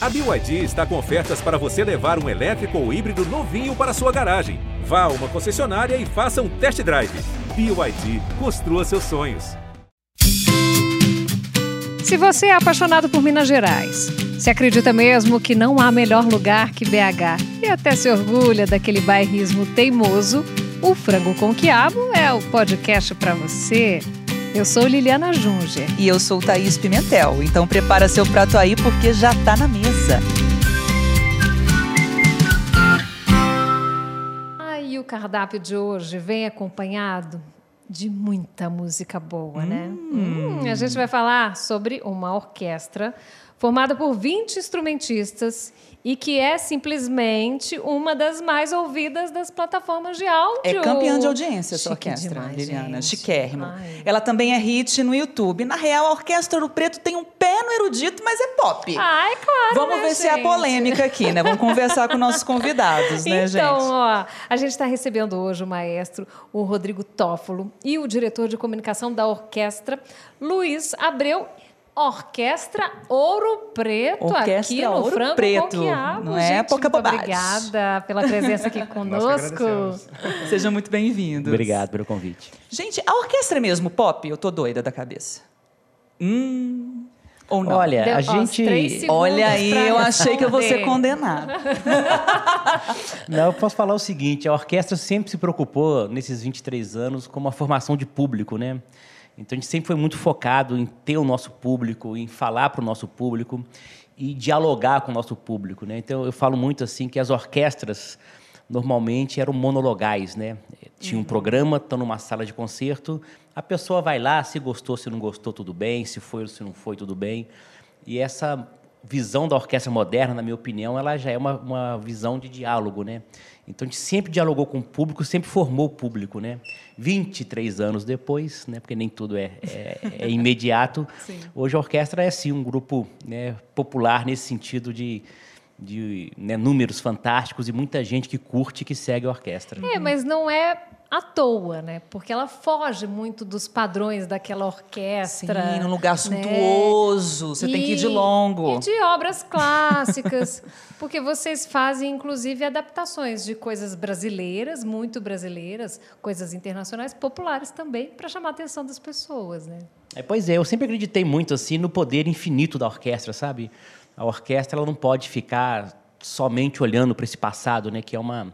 A BYD está com ofertas para você levar um elétrico ou híbrido novinho para sua garagem. Vá a uma concessionária e faça um test drive. BYD, construa seus sonhos. Se você é apaixonado por Minas Gerais, se acredita mesmo que não há melhor lugar que BH e até se orgulha daquele bairrismo teimoso, o Frango com Quiabo é o podcast para você. Eu sou Liliana Junger. E eu sou Thaís Pimentel. Então prepara seu prato aí porque já tá na mesa. E o cardápio de hoje vem acompanhado de muita música boa, né? Hum, a gente vai falar sobre uma orquestra formada por 20 instrumentistas e que é simplesmente uma das mais ouvidas das plataformas de áudio. É campeã de audiência essa Chique orquestra, demais, Liliana. gente. Chiquérrima. Ai. Ela também é hit no YouTube. Na real, a Orquestra do Preto tem um pé no erudito, mas é pop. É claro, Vamos né, ver se há gente? polêmica aqui, né? Vamos conversar com nossos convidados, né, então, gente? ó, a gente está recebendo hoje o maestro, o Rodrigo Toffolo, e o diretor de comunicação da orquestra, Luiz Abreu. Orquestra Ouro Preto Orquestra aqui no Ouro Frango Preto, com Quiabo. não é gente, pouca muito bobagem. Obrigada pela presença aqui conosco. Sejam muito bem-vindos. Obrigado pelo convite. Gente, a orquestra é mesmo pop? Eu tô doida da cabeça. Hum. Ou não? Olha, Deu- a gente. Olha aí, eu achei que eu vou ser condenada. Não, eu posso falar o seguinte: a orquestra sempre se preocupou, nesses 23 anos, com uma formação de público, né? Então a gente sempre foi muito focado em ter o nosso público, em falar para o nosso público e dialogar com o nosso público, né? Então eu falo muito assim que as orquestras normalmente eram monologais, né? Tinha um programa, estão numa sala de concerto, a pessoa vai lá, se gostou, se não gostou, tudo bem, se foi ou se não foi, tudo bem. E essa visão da orquestra moderna, na minha opinião, ela já é uma, uma visão de diálogo, né? Então a gente sempre dialogou com o público, sempre formou o público, né? 23 anos depois, né? Porque nem tudo é, é, é imediato. Hoje a orquestra é sim um grupo né, popular nesse sentido de, de né, números fantásticos e muita gente que curte e que segue a orquestra. É, mas não é à toa, né? Porque ela foge muito dos padrões daquela orquestra. Sim, num lugar né? suntuoso, você tem que ir de E- longo. E de obras clássicas. porque vocês fazem, inclusive, adaptações de coisas brasileiras, muito brasileiras, coisas internacionais, populares também, para chamar a atenção das pessoas, né? É, pois é, eu sempre acreditei muito assim no poder infinito da orquestra, sabe? A orquestra ela não pode ficar somente olhando para esse passado, né? Que é uma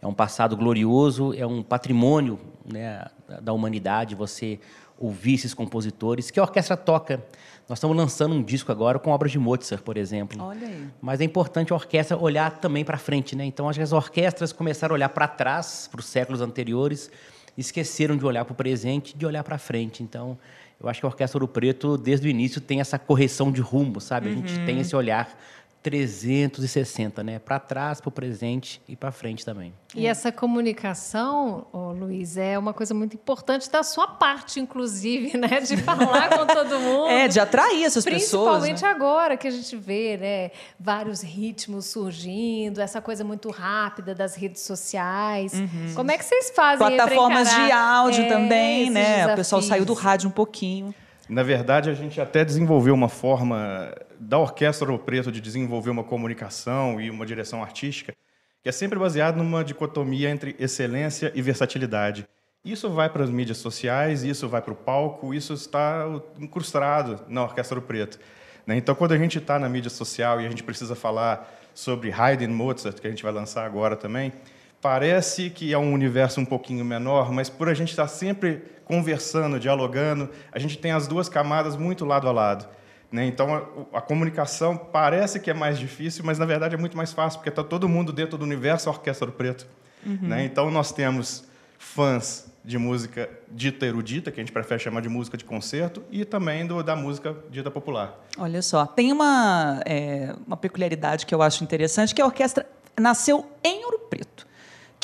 é um passado glorioso, é um patrimônio né, da- da humanidade. Você ouvir esses compositores que a orquestra toca. Nós estamos lançando um disco agora com obras de Mozart, por exemplo. Olha aí. Mas é importante a orquestra olhar também para frente, né? Então acho que as orquestras começaram a olhar para trás, para os séculos anteriores, esqueceram de olhar para o presente, de olhar para frente. Então eu acho que a Orquestra Ouro Preto desde o início tem essa correção de rumo, sabe? A gente tem esse olhar 360, né? Para trás, para o presente e para frente também. E essa comunicação, ô, Luiz, é uma coisa muito importante da sua parte, inclusive, né? De falar com todo mundo. É, de atrair essas pessoas. Principalmente né? agora que a gente vê né, vários ritmos surgindo, essa coisa muito rápida das redes sociais. Como é que vocês fazem Plataformas de áudio é, também, né? O pessoal desafios? saiu do rádio um pouquinho. Na verdade, a gente até desenvolveu uma forma da Orquestra Ouro Preto de desenvolver uma comunicação e uma direção artística que é sempre baseada numa dicotomia entre excelência e versatilidade. Isso vai para as mídias sociais, isso vai para o palco, isso está incrustado na Orquestra Ouro Preto. né? Então, quando a gente está na mídia social e a gente precisa falar sobre Haydn Mozart, que a gente vai lançar agora também, parece que é um universo um pouquinho menor, mas por a gente estar sempre conversando, dialogando, a gente tem as duas camadas muito lado a lado. né? Então, a, a comunicação parece que é mais difícil, mas na verdade é muito mais fácil, porque está todo mundo dentro do universo Orquestra do Preto. né? Então, nós temos fãs de música dita erudita, que a gente prefere chamar de música de concerto, e também do, da música dita popular. Olha só, tem uma, é, uma peculiaridade que eu acho interessante, que a orquestra nasceu em Ouro Preto,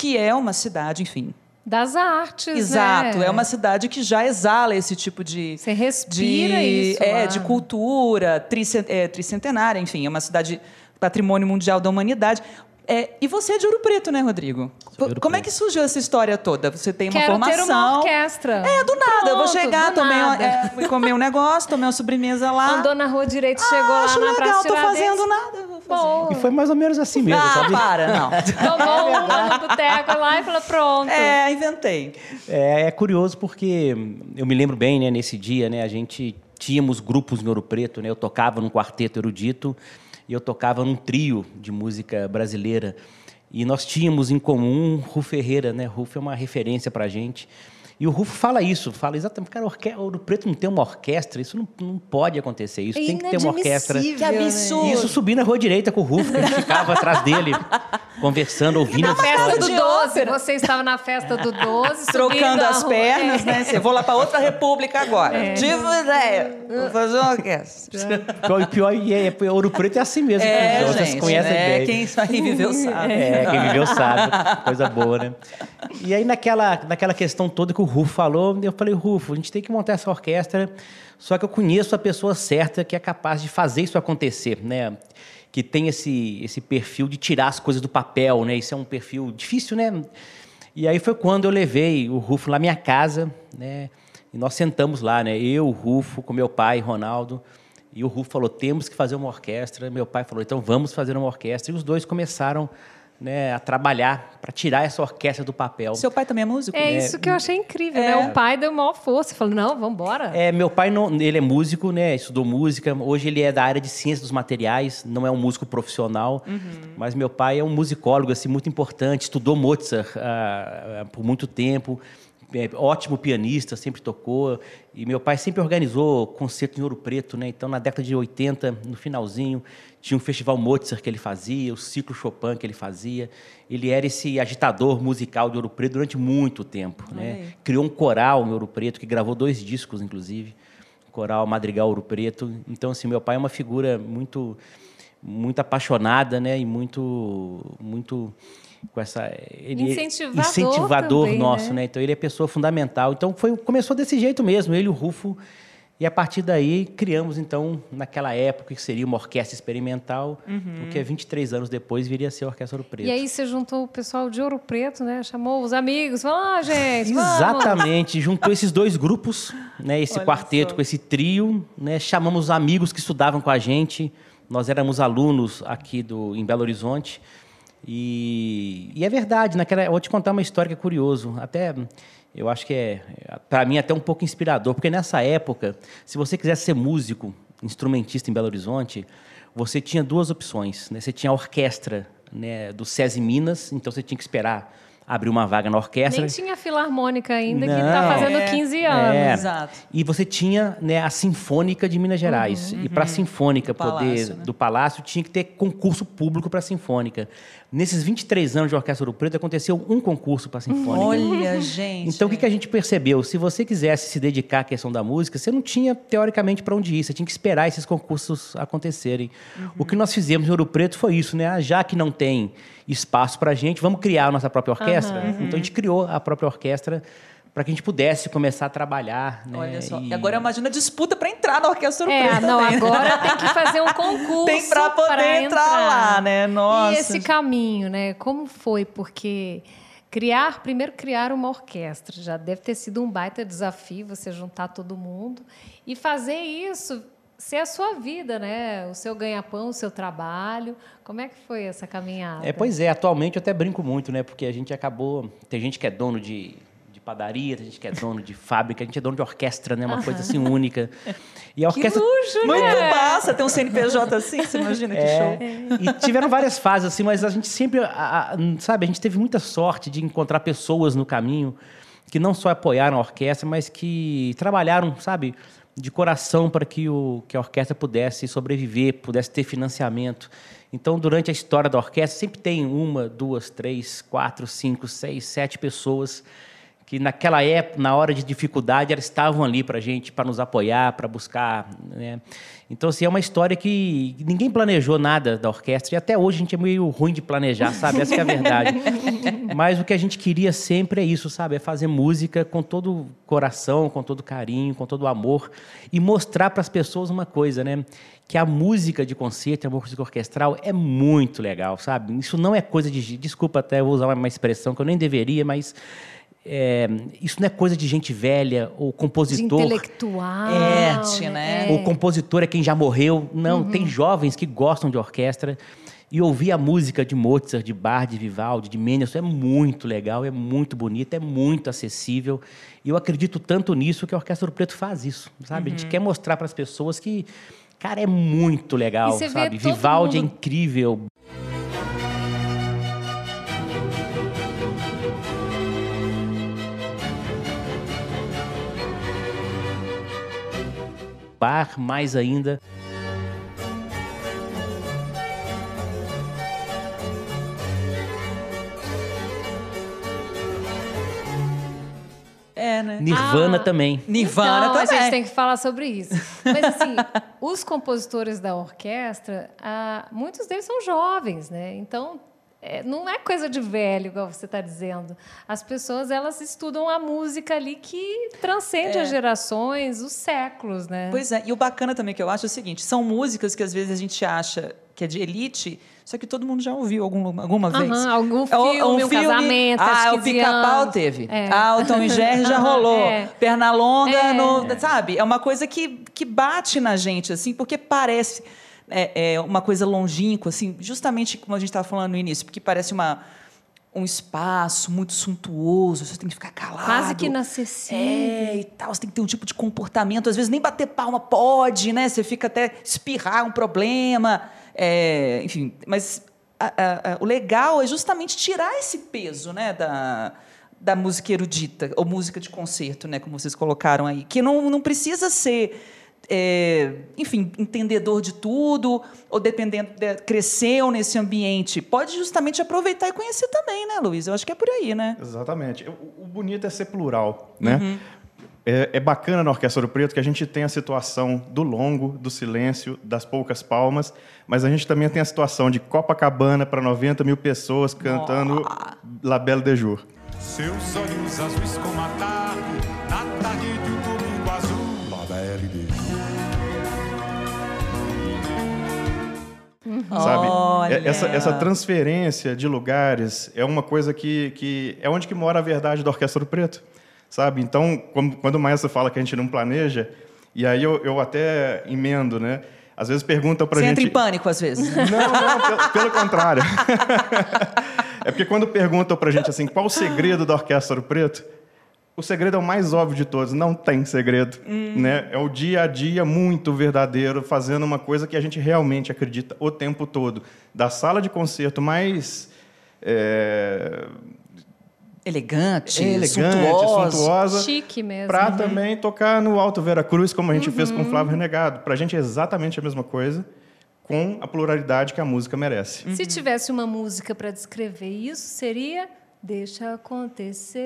que é uma cidade, enfim. Das artes, Exato, né? é uma cidade que já exala esse tipo de. Você respira de, isso É, lá. de cultura, é, tricentenária, enfim, é uma cidade patrimônio mundial da humanidade. É, e você é de Ouro Preto, né, Rodrigo? Como é Preto. que surgiu essa história toda? Você tem uma Quero formação. ter uma orquestra. É, do nada. eu vou Pronto, chegar, tomei, uma- nada. é, fui comer um negócio, tomei uma sobremesa lá. Andou na rua direita, Ah, chegou lá acho na legal, Praça tô Tiradentes. fazendo nada. Vou Boa. E foi mais ou menos assim mesmo, Ah, sabe? para, não. Tomou uma no boteco lá e falou, pronto. É, inventei. É, é curioso porque eu me lembro bem, né, nesse dia, né, a gente tínhamos grupos em Ouro Preto, né, eu tocava num quarteto erudito e eu tocava num trio de música brasileira. E nós tínhamos em comum Rufo Ferreira, né? Rufo é uma referência para a gente. E o Rufo fala isso, fala exatamente, cara, orque- Ouro Preto não tem uma orquestra, isso não, não pode acontecer, isso É tem que ter uma orquestra. Que né? absurdo. E isso subi na rua direita com o Rufo, que a gente ficava atrás dele, conversando, ouvindo Na as festa do de 12, ópera. você estava na festa do 12, Trocando subindo as pernas, É. né? Você, vou lá para outra república agora. É. Tive uma ideia. Vou fazer uma orquestra. Pior, pior e é, é, Ouro Preto é assim mesmo. É, vocês gente. conhecem né? bem. Quem aí viveu sabe. É, quem viveu sabe. Coisa boa, né? E aí, naquela, naquela questão toda que o Rufo falou, eu falei, Rufo, a gente tem que montar essa orquestra, só que eu conheço a pessoa certa que é capaz de fazer isso acontecer, né? Que tem esse, esse perfil de tirar as coisas do papel, né? Isso é um perfil difícil, né? E aí foi quando eu levei o Rufo lá na minha casa, né? E nós sentamos lá, né? Eu, o Rufo, com meu pai, Ronaldo. E o Rufo falou: temos que fazer uma orquestra. Meu pai falou: então vamos fazer uma orquestra. E os dois começaram né, a trabalhar para tirar essa orquestra do papel. Seu pai também é músico? É isso que eu achei incrível, É. né? O pai deu maior força. Falou, não, vamos embora. É, meu pai não, ele é músico, né? Estudou música. Hoje ele é da área de ciência dos materiais, não é um músico profissional, mas meu pai é um musicólogo assim muito importante. Estudou Mozart ah, ah, por muito tempo. É, ótimo pianista, sempre tocou. E meu pai sempre organizou concerto em Ouro Preto, né? Então, na década de 80, no finalzinho, tinha um festival Mozart que ele fazia, o ciclo Chopin que ele fazia. Ele era esse agitador musical de Ouro Preto durante muito tempo, né? Criou um coral em Ouro Preto que gravou dois discos, inclusive, coral Madrigal Ouro Preto. Então, assim, meu pai é uma figura muito muito apaixonada, né? E muito muito com essa ele Incentivador incentivador também, nosso, né? né? Então ele é pessoa fundamental. Então foi começou desse jeito mesmo, ele o Rufo. E a partir daí criamos então naquela época que seria uma orquestra experimental, o que é 23 anos depois viria a ser a Orquestra Ouro Preto. E aí você juntou o pessoal de Ouro Preto, né? Chamou os amigos, falou, ah, gente, vamos. Exatamente, juntou esses dois grupos, né, esse Olha quarteto só. com esse trio, né, chamamos amigos que estudavam com a gente. Nós éramos alunos aqui do em Belo Horizonte. E, e é verdade, naquela, vou te contar uma história que é curioso, até eu acho que é para mim até um pouco inspirador, porque nessa época, se você quisesse ser músico, instrumentista em Belo Horizonte, você tinha duas opções, né? Você tinha a orquestra, né, do SESI Minas, então você tinha que esperar abrir uma vaga na orquestra. Nem tinha filarmônica ainda, que Não. tá fazendo É, 15 anos. É. Exato. E você tinha né, a Sinfônica de Minas Gerais. E para a Sinfônica Do Palácio, poder né? do Palácio tinha que ter concurso público para a Sinfônica. Nesses 23 anos de Orquestra Ouro Preto aconteceu um concurso para a Sinfônica. Olha, gente. Então, o que, que a gente percebeu? Se você quisesse se dedicar à questão da música, você não tinha, teoricamente, para onde ir. Você tinha que esperar esses concursos acontecerem. O que nós fizemos em Ouro Preto foi isso, né? Ah, Já que não tem espaço para a gente, vamos criar a nossa própria orquestra. Então, a gente criou a própria orquestra para que a gente pudesse começar a trabalhar. Né? Olha só. E... E- agora imagina a disputa para entrar na Orquestra Ouro É, não, também. agora tem que fazer um concurso. Tem pra poder entrar lá, né? Nossa. E esse caminho, né? Como foi? Porque criar, primeiro criar uma orquestra, já deve ter sido um baita desafio você juntar todo mundo e fazer isso ser a sua vida, né? O seu ganha-pão, o seu trabalho. Como é que foi essa caminhada? É, pois é, atualmente eu até brinco muito, né? Porque a gente acabou. Tem gente que é dono de padaria, tem gente que é dono de fábrica, a gente é dono de orquestra, né? Uma coisa assim única. E a Que orquestra. luxo, Muito né? massa ter um CNPJ assim, você imagina que É, show. e tiveram várias fases, assim, mas a gente sempre, a- a- sabe, a gente teve muita sorte de encontrar pessoas no caminho que não só apoiaram a orquestra, mas que trabalharam, sabe, de coração para que, o, que a orquestra pudesse sobreviver, pudesse ter financiamento. Então, durante a história da orquestra, sempre tem uma, duas, três, quatro, cinco, seis, sete pessoas que naquela época, na hora de dificuldade, elas estavam ali para a gente, para nos apoiar, para buscar. Né? Então, assim, é uma história que ninguém planejou nada da orquestra, e até hoje a gente é meio ruim de planejar, sabe? Essa que é a verdade. Mas o que a gente queria sempre é isso, sabe? É fazer música com todo o coração, com todo carinho, com todo o amor, e mostrar para as pessoas uma coisa, né? Que a música de concerto, a música orquestral é muito legal, sabe? Isso não é coisa de. Desculpa até, eu vou usar uma expressão que eu nem deveria, mas é, isso não é coisa de gente velha ou De compositor. intelectual. É, né? Ou compositor é quem já morreu. Não, tem jovens que gostam de orquestra. E ouvir a música de Mozart, de Bach, de Vivaldi, de Mendelssohn é muito legal, é muito bonito, é muito acessível. E eu acredito tanto nisso que a Orquestra do Preto faz isso, sabe? A gente quer mostrar para as pessoas que, cara, é muito legal, sabe? Vivaldi é mundo- incrível. Bar mais ainda. É, né? Nirvana Ah, também. Nirvana então, também. a gente tem que falar sobre isso. Mas, assim, os compositores da orquestra, ah, muitos deles são jovens, né? Então, é, não é coisa de velho, igual você está dizendo. As pessoas, elas estudam a música ali que transcende as gerações, os séculos, né? Pois é, e o bacana também que eu acho é o seguinte: são músicas que às vezes a gente acha que é de elite, só que todo mundo já ouviu algum, alguma vez. Aham, algum Ou- filme, um casamento, Ah, o pica-pau teve. É. Ah, o Tom e Jerry já Aham, rolou. é. Perna longa, É. no- sabe? É uma coisa que, que bate na gente, assim, porque parece é, é uma coisa longínqua, assim, justamente como a gente estava falando no início, porque parece uma, um espaço muito suntuoso, você tem que ficar calado. Quase que inacessível. É, e tal, você tem que ter um tipo de comportamento, às vezes nem bater palma pode, né? Você fica até espirrar um problema, é, enfim, mas a- a- a- o legal é justamente tirar esse peso, né, da, da música erudita, ou música de concerto, né, como vocês colocaram aí, que não, não precisa ser, é, enfim, entendedor de tudo, ou dependendo, de, cresceu nesse ambiente. Pode justamente aproveitar e conhecer também, né, Luiz? Eu acho que é por aí, né? Exatamente. O, o bonito é ser plural, né? É, é bacana na Orquestra do Preto que a gente tem a situação do longo, do silêncio, das poucas palmas, mas a gente também tem a situação de Copacabana para 90 mil pessoas cantando La Belle de Jour. Seus olhos azuis como a tarde, sabe? Olha. É- Essa, essa transferência de lugares é uma coisa que, que é onde que mora a verdade da Orquestra do Preto, sabe? Então, quando o maestro fala que a gente não planeja, e aí eu, eu até emendo, né? Às vezes perguntam pra Você gente... entra em pânico às vezes. Não, não, pelo, pelo contrário. é porque quando perguntam pra gente assim, qual o segredo da Orquestra do Preto? O segredo é o mais óbvio de todos, não tem segredo. Né? É o dia a dia muito verdadeiro, fazendo uma coisa que a gente realmente acredita o tempo todo. Da sala de concerto mais é, Elegante, elegante, suntuosa. suntuosa, Chique mesmo. para né? também tocar no Alto Vera Cruz, como a gente fez Uhum. com o Flávio Renegado. Para a gente é exatamente a mesma coisa, com a pluralidade que a música merece. Se tivesse uma música para descrever isso, seria Deixa acontecer.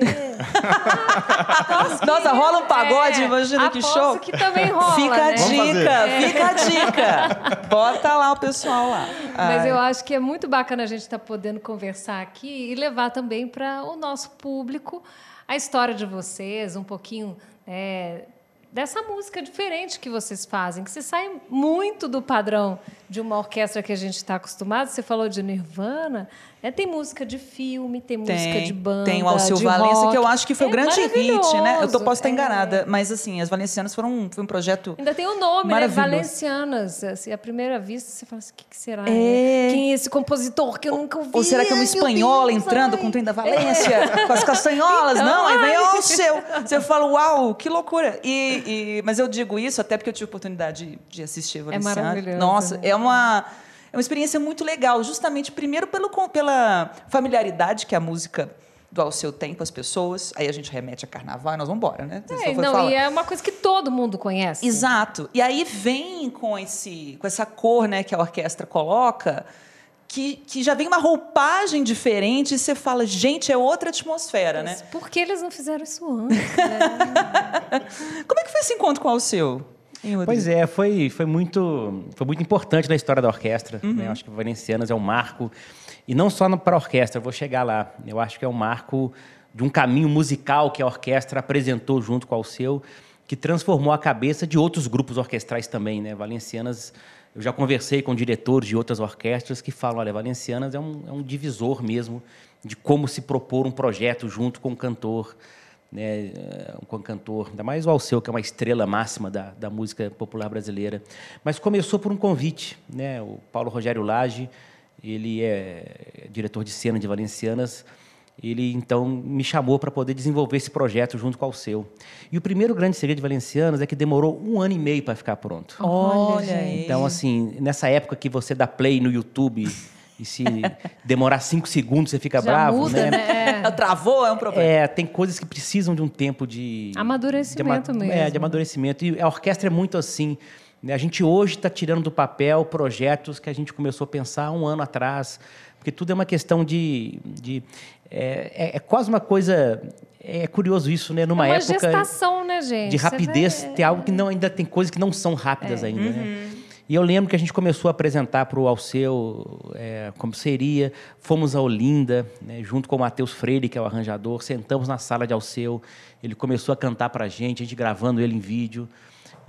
Nossa, rola um pagode, É, imagina que show. que também rola, Fica a né? Dica, fazer. fica a dica. Bota lá o pessoal lá. Mas Ai. eu acho que é muito bacana a gente estar podendo conversar aqui e levar também para o nosso público a história de vocês, um pouquinho é, dessa música diferente que vocês fazem, que se sai muito do padrão de uma orquestra que a gente está acostumado. Você falou de Nirvana, né? tem música de filme, tem, música de banda, Tem o Alceu Valença, rock. que eu acho que foi É o grande hit, né? Eu tô, posso estar é. enganada, mas assim, as Valencianas foram um, foi um projeto. Ainda tem o nome, né? Valencianas. Assim, à primeira vista, você fala assim, o que, que será? É. né? Quem é esse compositor que eu nunca ouvi? Ou será que é uma Ai, espanhola Deus, entrando ai. com o trem da Valência, com as castanholas? Então, não, aí vem ai. o seu. Você fala, uau, que loucura. E, e- mas eu digo isso até porque eu tive a oportunidade de, de assistir a Valenciana. maravilhoso, Nossa, né? é uma, é uma experiência muito legal, justamente, primeiro, pelo, pela familiaridade que a música do Alceu tem com as pessoas. Aí a gente remete a carnaval e nós vamos embora, né? É, não, falar. e é uma coisa que todo mundo conhece. Exato. E aí vem com, esse, com essa cor né, que a orquestra coloca, que, que já vem uma roupagem diferente e você fala, gente, é outra atmosfera, né? Mas Por que eles não fizeram isso antes? né? Como é que foi esse encontro com o Alceu? Hein? Pois é, foi, foi, muito, foi muito importante na história da orquestra. Uhum. né? Eu acho que o Valencianas é um marco, e não só para a orquestra, vou chegar lá. Eu acho que é um marco de um caminho musical que a orquestra apresentou junto com o seu, que transformou a cabeça de outros grupos orquestrais também. Né? Valencianas Eu já conversei com diretores de outras orquestras que falam, olha, Valencianas é um, é um divisor mesmo de como se propor um projeto junto com o cantor, né, eh, com o cantor, ainda mais o Alceu, que é uma estrela máxima da, da música popular brasileira. Mas começou por um convite, né? O Paulo Rogério Lage, ele é diretor de cena de Valencianas, ele então me chamou para poder desenvolver esse projeto junto com o Alceu. E o primeiro grande segredo de Valencianas é que demorou um ano e meio para ficar pronto. Olha aí. Então, assim, nessa época que você dá play no YouTube e se demorar cinco segundos você fica Já bravo, muda, né? É. Travou é um problema. É, tem coisas que precisam de um tempo de Amadurecimento de ama- mesmo. É, de amadurecimento. E a orquestra é muito assim. né? A gente hoje está tirando do papel projetos que a gente começou a pensar um ano atrás, porque tudo é uma questão de, de é, é- é quase uma coisa é curioso isso, né? Numa é uma época gestação, né, gente? de rapidez, tem algo que não ainda tem coisas que não são rápidas ainda, Uhum. né? E eu lembro que a gente começou a apresentar para o Alceu é, como seria. Fomos a Olinda, né, junto com o Matheus Freire, que é o arranjador. Sentamos na sala de Alceu. Ele começou a cantar para a gente, a gente gravando ele em vídeo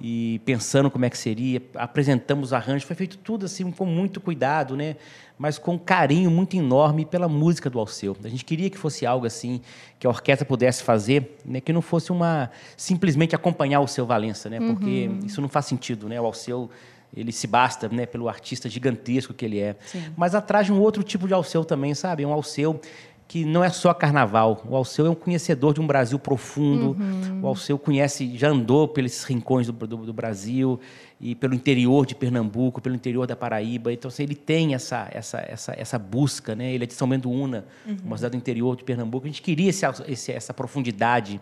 e pensando como é que seria. Apresentamos os arranjos. Foi feito tudo assim com muito cuidado, né? mas com um carinho muito enorme pela música do Alceu. A gente queria que fosse algo assim que a orquestra pudesse fazer, né? que não fosse uma simplesmente acompanhar o seu Valença, né? porque isso não faz sentido. Né? O Alceu ele se basta né, pelo artista gigantesco que ele é. Mas atrás de um outro tipo de Alceu também, sabe? Um Alceu que não é só carnaval. O Alceu é um conhecedor de um Brasil profundo. O Alceu conhece, já andou pelos rincões do, do- do Brasil e pelo interior de Pernambuco, pelo interior da Paraíba. Então, assim, ele tem essa, essa, essa, essa busca, né? Ele é de São Bento Una, uma cidade do interior de Pernambuco. A gente queria esse, esse- essa profundidade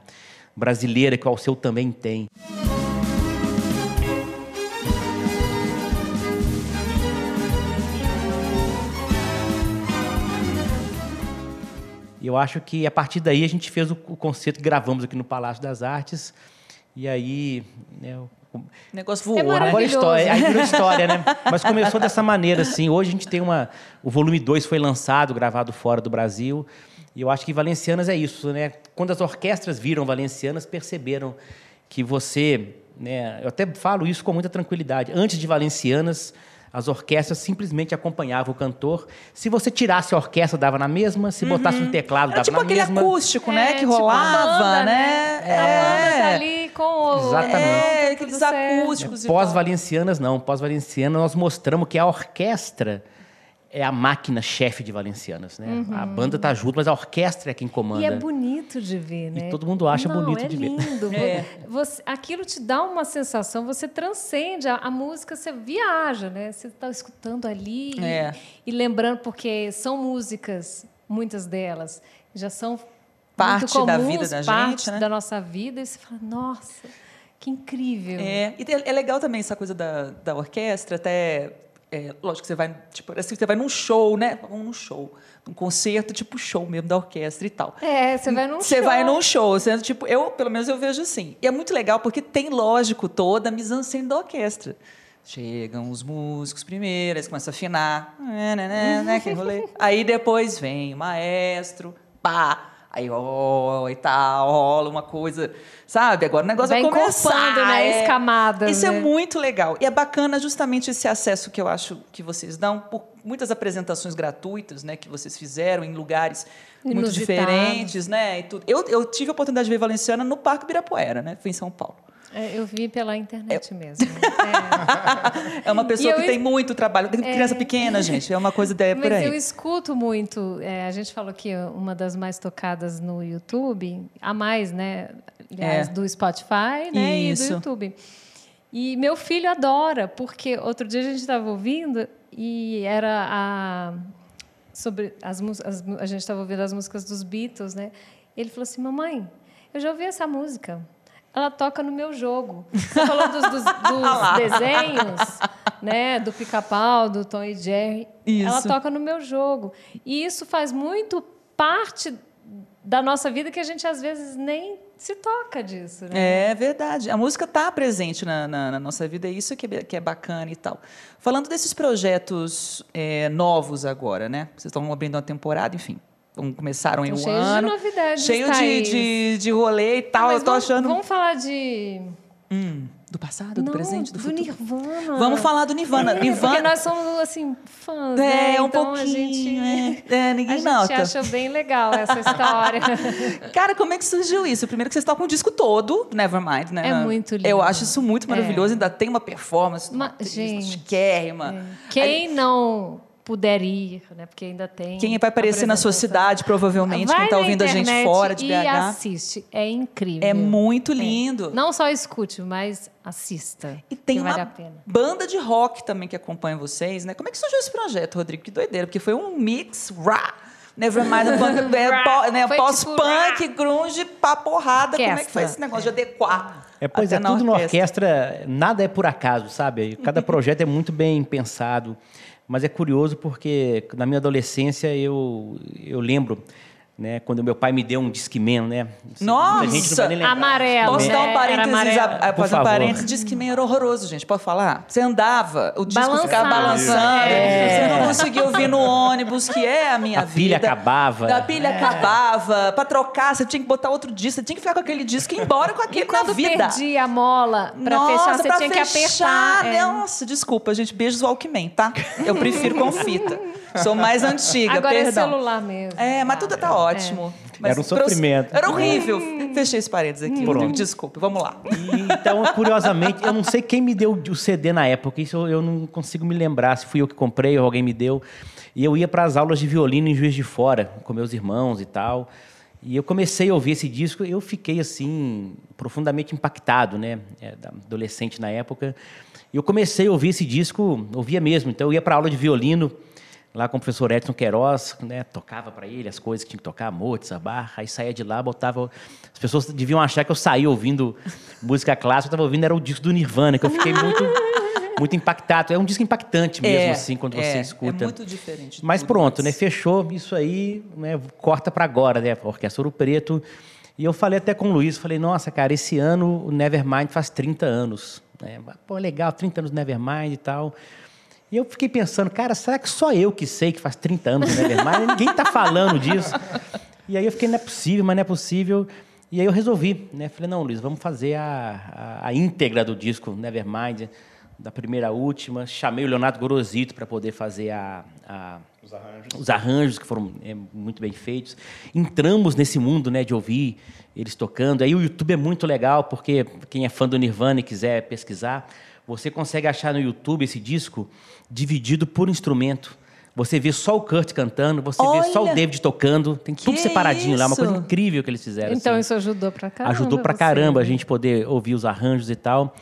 brasileira que o Alceu também tem. E eu acho que a partir daí a gente fez o, o concerto que gravamos aqui no Palácio das Artes. E aí. Né, o- O negócio É voou, né? Agora maravilhoso. história, aí virou história, né? Mas começou dessa maneira, assim. Hoje a gente tem uma. O volume 2 foi lançado, gravado fora do Brasil. E eu acho que Valencianas é isso, né? Quando as orquestras viram Valencianas, perceberam que você. Né, eu até falo isso com muita tranquilidade. Antes de Valencianas, as orquestras simplesmente acompanhavam o cantor. Se você tirasse a orquestra, dava na mesma. Se botasse um teclado, Era dava tipo na aquele mesma. acústico, né? É, que tipo a rolava, banda, né? A banda tá ali com o... Exatamente. É, tudo aqueles acústicos tal. Pós-Valencianas, não. Pós-Valencianas, nós mostramos que a orquestra é a máquina chefe de Valencianas, né? A banda tá junto, mas a orquestra é quem comanda. E é bonito de ver, né? todo mundo acha Não, bonito é de ver. lindo. É. Você, aquilo te dá uma sensação, você transcende a, a música, você viaja, né? Você está escutando ali e- É. e, lembrando, porque são músicas, muitas delas, já são Parte muito da comuns, vida da parte gente, né? da nossa vida, e você fala, nossa, que incrível. É, e é é legal também essa coisa da, da orquestra, até. É, lógico que você vai, tipo, que você vai num show, né? Vamos num show. Num concerto, tipo show mesmo da orquestra e tal. É, você vai num Você show. vai num show, você, tipo, eu, pelo menos eu vejo assim. E é muito legal porque tem, lógico, toda a mise-en-scène da orquestra. Chegam os músicos primeiro, eles começam a afinar, né, né, né, né, rolê. Aí depois vem o maestro, pá, aí ó, e tal, rola uma coisa, sabe? Agora o negócio Vai vai começar. né, é. Isso é né? muito legal. E é bacana justamente esse acesso que eu acho que vocês dão por muitas apresentações gratuitas, né, que vocês fizeram em lugares muito Inusitados. diferentes, né, e tudo. Eu, eu tive a oportunidade de ver Valenciana no Parque Ibirapuera, né, foi em São Paulo. É, eu vi pela internet mesmo. É. É uma pessoa E eu que tem muito trabalho, tem criança pequena, gente, é uma coisa ideia por Mas aí. eu escuto muito. é, a gente falou que uma das mais tocadas no YouTube, a mais, né? Aliás, É. do Spotify né, e Isso. do YouTube. E meu filho adora, porque outro dia a gente estava ouvindo e era a. Sobre as, as a gente estava ouvindo as músicas dos Beatles, né? Ele falou assim: Mamãe, eu já ouvi essa música. Ela toca no meu jogo. Você falou dos, dos- dos desenhos, né? Do pica-pau, do Tom e Jerry. Ela Isso. toca no meu jogo. E isso faz muito parte da nossa vida que a gente às vezes nem se toca disso, né? É verdade. A música está presente na, na- na nossa vida, é isso que é, que é bacana e tal. Falando desses projetos é, novos agora, né? Vocês estão abrindo uma temporada, enfim. Começaram em um cheios de ano. novidades, Cheio de, de, de rolê e tal. Eu tô vamos, achando. Vamos falar de Do passado, do Não, presente, do, futuro? Nirvana. Vamos falar do Nirvana. É, Porque Nirvana. nós somos, assim, fãs, É, né? um então pouquinho. a gente... é. É, ninguém a gente nota. acha bem legal essa história. Cara, como é que surgiu isso? Primeiro que vocês tocam o disco todo, do Nevermind, né? É muito lindo. Eu acho isso muito É. maravilhoso. Ainda tem uma performance, uma Ma- atriz gente, chiquérrima. Quem não puder ir, né? Porque ainda tem. Quem vai aparecer na sua cidade, provavelmente, Vai quem está ouvindo a gente fora de e BH. assiste. É incrível. É muito lindo. Não só escute, mas assista. E tem uma vale a pena. banda de rock também que acompanha vocês, né? Como é que surgiu esse projeto, Rodrigo? Que doideira, porque foi um mix rá. Nevermind, punk, é, né, pós-punk, tipo grunge, pá porrada. Como é que foi esse negócio de adequar? É, pois até é, tudo na orquestra, nada é por acaso, sabe? Cada projeto é muito bem pensado. Mas é curioso porque na minha adolescência eu, eu lembro, né, quando meu pai me deu um Discman, né? Nossa! Gente. Amarelo. Posso né? dar um parênteses? a- a- fazer um favor. parênteses. Disque Man era horroroso, gente. Pode falar? Você andava, o disco ficava balançando, é. você não conseguia ouvir no ônibus, que é a minha A vida. pilha acabava. A pilha acabava. Pra trocar, você tinha que botar outro disco. Você tinha que ficar com aquele disco e ir embora com E aquele na quando vida. perdia a mola pra Nossa, fechar, você pra tinha que fechar, apertar. é. Nossa, desculpa, gente. Beijos Walkman, tá? Eu prefiro com fita. Sou mais antiga, Agora perdão. é celular mesmo. É, mas tudo tá ótimo. Mas Era um sofrimento. Era horrível. Fechei esse paredes aqui, Pronto. Rodrigo. Desculpa, vamos lá. E, então, curiosamente, eu não sei quem me deu o CD na época, isso eu, eu não consigo me lembrar se fui eu que comprei ou alguém me deu. E eu ia para as aulas de violino em Juiz de Fora, com meus irmãos e tal. E eu comecei a ouvir esse disco eu fiquei, assim, profundamente impactado, né? É, adolescente na época. E eu comecei a ouvir esse disco, ouvia mesmo. Então, eu ia para aula de violino, lá com o professor Edson Queiroz, né, tocava para ele as coisas que tinha que tocar, Mozart, Bach, aí saía de lá, botava... As pessoas deviam achar que eu saía ouvindo música clássica, eu estava ouvindo, era o disco do Nirvana, que eu fiquei muito, muito impactado. É um disco impactante mesmo, assim, quando você é, escuta. É muito diferente. Mas pronto, né? antes. Fechou isso aí, né? Corta para agora, né? Orquestra Ouro Preto. E eu falei até com o Luiz, falei, nossa, cara, esse ano o Nevermind faz 30 anos. Né? Pô, legal, 30 anos do Nevermind e tal. E eu fiquei pensando, cara, será que só eu que sei que faz 30 anos do Nevermind? Ninguém tá falando disso. E aí eu fiquei, não é possível, mas não é possível. E aí eu resolvi, né? Falei, não, Luiz, vamos fazer a, a, a íntegra do disco Nevermind, da primeira à última. Chamei o Leonardo Gorosito para poder fazer a, a- Os arranjos. os arranjos que foram é, muito bem feitos. Entramos nesse mundo né, de ouvir eles tocando. Aí o YouTube é muito legal, porque quem é fã do Nirvana e quiser pesquisar, você consegue achar no YouTube esse disco dividido por instrumento. Você vê só o Kurt cantando, você vê só o Olha! David tocando, tem tudo separadinho lá, uma coisa isso! incrível que eles fizeram. Então assim isso ajudou pra caramba. ajudou pra você. caramba a gente poder ouvir os arranjos e tal.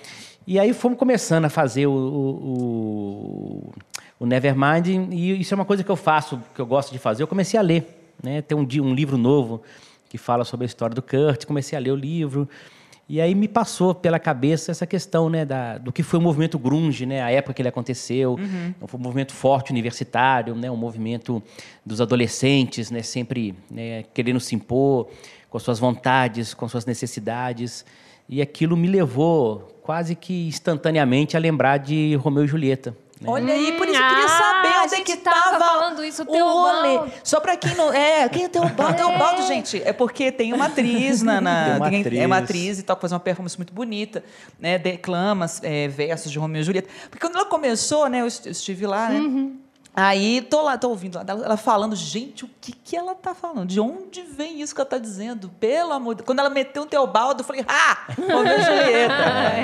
E aí fomos começando a fazer o, o, o- Nevermind, e isso é uma coisa que eu faço, que eu gosto de fazer. Eu comecei a ler, né? Tem um, um livro novo que fala sobre a história do Kurt, comecei a ler o livro. E aí me passou pela cabeça essa questão né, da, do que foi o movimento grunge, né, a época que ele aconteceu. Foi um movimento forte universitário, né, um movimento dos adolescentes, né, sempre né, querendo se impor com suas vontades, com suas necessidades. E aquilo me levou quase que instantaneamente a lembrar de Romeu e Julieta. Né? Olha aí, por isso eu queria Ah, saber a onde é que tava falando isso, o Teobaldo. rolê. Só pra quem não... É, quem é o Teobaldo? Teobaldo, gente, é porque tem uma atriz na... na- Tem uma atriz. É uma atriz e tal, que faz uma performance muito bonita, né? Declama é, versos de Romeu e Julieta. Porque quando ela começou, né? Eu estive lá, né? Uhum. Aí, tô lá, tô ouvindo lá, ela falando, gente, o que que ela tá falando? De onde vem isso que ela tá dizendo? Pelo amor de Deus. Quando ela meteu o Teobaldo, eu falei, ah, Romeu e Julieta.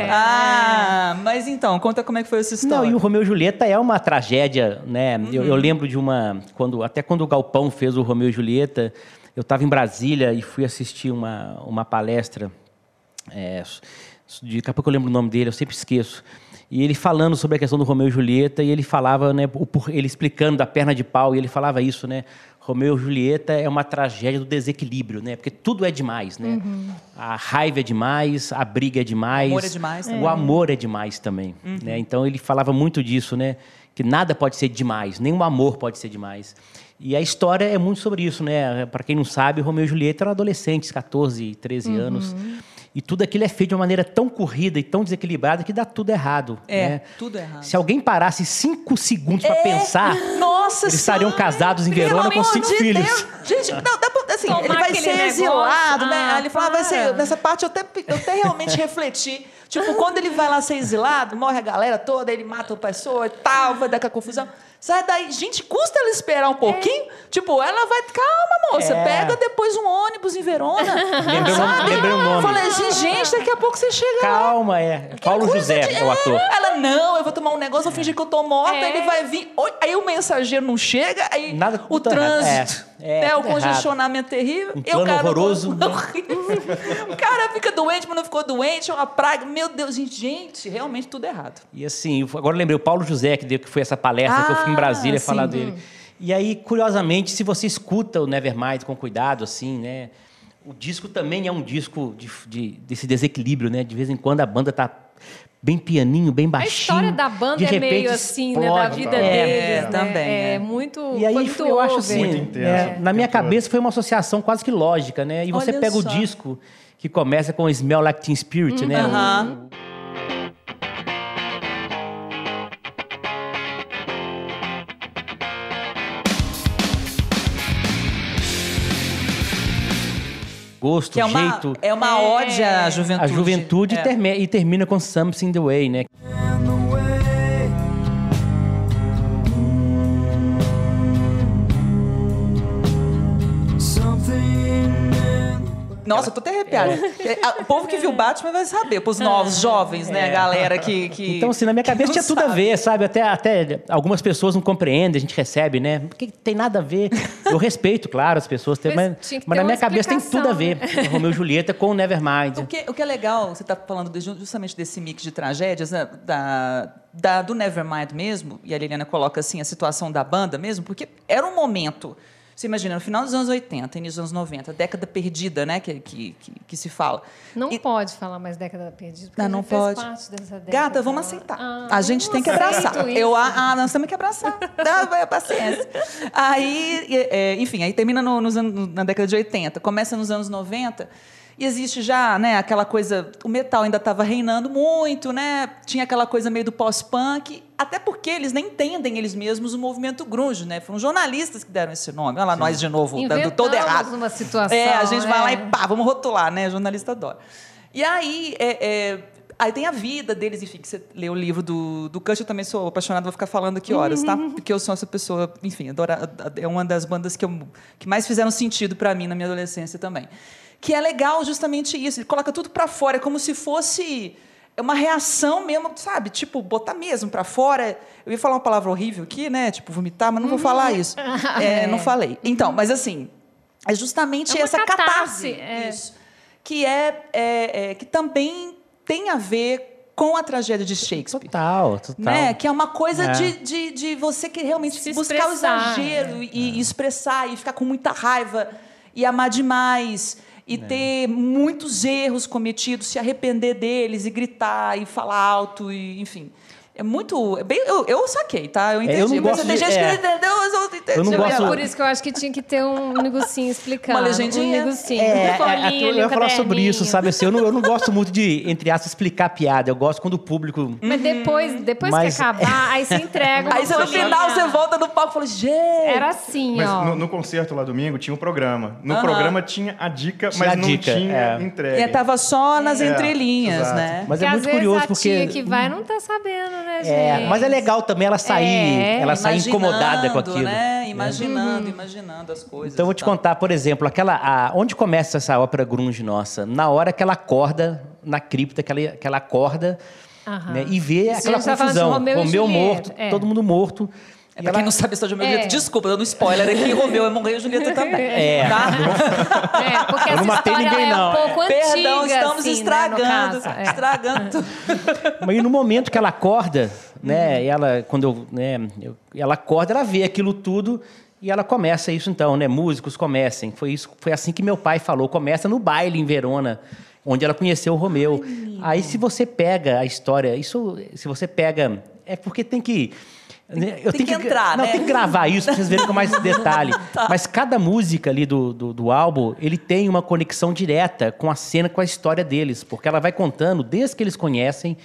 Ah, mas então, conta como é que foi essa história. Não, e o Romeu e Julieta é uma tragédia, né? Eu, eu lembro de uma. Quando, até quando o Galpão fez o Romeu e Julieta, eu estava em Brasília e fui assistir uma, uma palestra. É, de, daqui a pouco eu lembro o nome dele, eu sempre esqueço. E ele falando sobre a questão do Romeu e Julieta, e ele falava, né, ele explicando da perna de pau, e ele falava isso, né? Romeu e Julieta é uma tragédia do desequilíbrio, né? Porque tudo é demais, né? A raiva é demais, a briga é demais. O amor é demais também. O amor é demais também. Né? Então ele falava muito disso, né? Que nada pode ser demais, nem o amor pode ser demais. E a história é muito sobre isso, né? Para quem não sabe, Romeu e Julieta eram adolescentes, 14, 13 anos. E tudo aquilo é feito de uma maneira tão corrida e tão desequilibrada que dá tudo errado. É, né? tudo errado. Se alguém parasse cinco segundos para É, pensar, Nossa eles estariam casados em pelo Verona com amor cinco de filhos. Deus. Gente, não, dá pra- assim, tomar ele vai ser negócio. exilado, né? Ah, Aí ele fala, vai ser. para. Nessa parte eu até, eu até realmente refleti. Tipo, quando ele vai lá ser exilado, morre a galera toda, ele mata a pessoa e tal, vai dar aquela confusão. Sai daí. Gente, custa ela esperar um pouquinho? Tipo, ela vai. Calma, moça. É. Pega depois um ônibus em Verona. Lembrei sabe? lembrei o nome. Falei assim, gente, daqui a pouco você chega lá. Calma, é. Paulo José de- é o ator. Ela, não, eu vou tomar um negócio, vou fingir que eu tô morta, É. ele vai vir. Aí o mensageiro não chega, aí Nada- o errado. trânsito, É, né, o congestionamento terrível. Um plano cara horroroso, o cara fica doente, mas não ficou doente, é uma praga. Meu Deus, gente, gente, realmente tudo errado. E assim, agora eu lembrei o Paulo José, que deu que foi essa palestra que eu fui em Ah, Brasília sim. falar dele. E aí, curiosamente, se você escuta o Nevermind com cuidado, assim, né? O disco também é um disco de, de- desse desequilíbrio, né? De vez em quando a banda tá bem pianinho, bem A baixinho. história da banda de é repente meio assim, né? Da vida É. deles, É, né? também, É, é. muito. E aí foi muito eu acho assim, Muito intenso, é, o na minha cabeça foi uma associação quase que lógica, né? E você Olha pega o só. disco que começa com Smell Like Teen Spirit, né? Aham. Gosto, Que é uma, jeito, é uma ode à juventude. a juventude É. e, termi- termina com Something in the Way, né? Nossa, eu tô até arrepiada. O povo que viu Batman vai saber, pros novos, jovens, né? A galera que, que. Então, assim, na minha cabeça não tinha tudo a sabe. ver, sabe? Até, até algumas pessoas não compreendem, a gente recebe, né? Porque tem nada a ver. Eu respeito, claro, as pessoas, têm, Mas mas, mas na minha cabeça tem tudo a ver. explicação, Romeu e Julieta com o Nevermind. O que, o que é legal, você está falando de- justamente desse mix de tragédias, né, da, da- do Nevermind mesmo, e a Liliana coloca assim a situação da banda mesmo, porque era um momento. Você imagina, no final dos anos 80, início dos anos 90, década perdida, né? Que, que, que, que se fala. Não E- pode falar mais década perdida, porque Não, a não pode. parte dessa década. Gata, vamos aceitar. Ah, a gente tem que abraçar. isso. Eu, ah, ah, nós temos que abraçar. Dá, vai, paciência. Aí, é, enfim, aí termina no- nos anos- na década de 80, começa nos anos 90. E existe já, né, aquela coisa. O metal ainda estava reinando muito, né? Tinha aquela coisa meio do pós-punk. Até porque eles nem entendem eles mesmos o movimento grunge, né? Foram jornalistas que deram esse nome. Olha lá, nós de novo, dando todo Inventamos errado. uma situação, É, a gente vai lá é. e pá, vamos rotular, né? Jornalista adora. E aí, é, é, aí tem a vida deles, enfim, que você lê o livro do, do Kush, eu também sou apaixonada, vou ficar falando aqui horas, tá? Porque eu sou essa pessoa, enfim, adora, é uma das bandas que, eu, que mais fizeram sentido para mim na minha adolescência também. Que é legal justamente isso, ele coloca tudo para fora, é como se fosse uma reação mesmo, sabe? Tipo, botar mesmo para fora. Eu ia falar uma palavra horrível aqui, né? Tipo, vomitar, mas não vou falar isso. É, não falei. Então, mas assim, é justamente É essa catarse, catarse. é. Isso. Que é, é- é- que também tem a ver com a tragédia de Shakespeare. Total, total. Né? Que é uma coisa É. de, de, de você que realmente Se buscar o exagero é. e, e expressar e ficar com muita raiva e amar demais e ter muitos erros cometidos, se arrepender deles e gritar e falar alto e enfim. É muito. É bem, eu, eu saquei, tá? Eu entendi. eu não mas gosto tem de- gente é. que não entendeu, mas eu entendi. Eu não É gosto- por isso que eu acho que tinha que ter um negocinho explicando. Uma legendinha? Um negocinho. É, é, eu ia um falar sobre isso, sabe? Assim, eu, não, eu não gosto muito de, entre aspas, explicar piada. Eu gosto quando o público. Mas depois, depois Mas- que acabar, aí você entrega. Aí você, no final você volta no palco e fala, gente. Era assim, Mas ó. no, no concerto lá domingo tinha um programa. No programa tinha a dica, Tinha mas a não dica, tinha é. entrega. É, tava só nas É, entrelinhas, né? Mas é muito curioso a porque. tia que vai não tá sabendo, né, gente? É, mas é legal também ela sair, É, ela sair incomodada com aquilo. Né? Imaginando, imaginando as coisas. Então eu vou te contar, por exemplo, aquela, a- onde começa essa ópera grunge nossa? Na hora que ela acorda na cripta, que ela, que ela acorda né, e vê Isso aquela confusão. Romeu Julieta, morto, é. todo mundo morto. É, pra ela- quem não sabe a história de Romeu e É. Julieta, desculpa, dando spoiler aqui, Romeu é morrer e Julieta também. É. Tá? É, porque Eu essa não matei história ninguém, é não. um pouco antiga, Perdão, estamos assim, estragando. Né, no caso. É. Estragando tudo. Mas e no momento que ela acorda, né? E ela, quando eu, né, eu- ela acorda, ela vê aquilo tudo e ela começa isso então, né? Músicos comecem. Foi isso, foi assim que meu pai falou. Começa no baile em Verona, onde ela conheceu o Romeu. Aí se você pega a história, isso, se você pega, é porque tem que né, eu Tem tenho que entrar, não, né? tem que gravar isso pra vocês verem com mais detalhe. Tá. Mas cada música ali do, do, do álbum, ele tem uma conexão direta com a cena, com a história deles. Porque ela vai contando, desde que eles conhecem,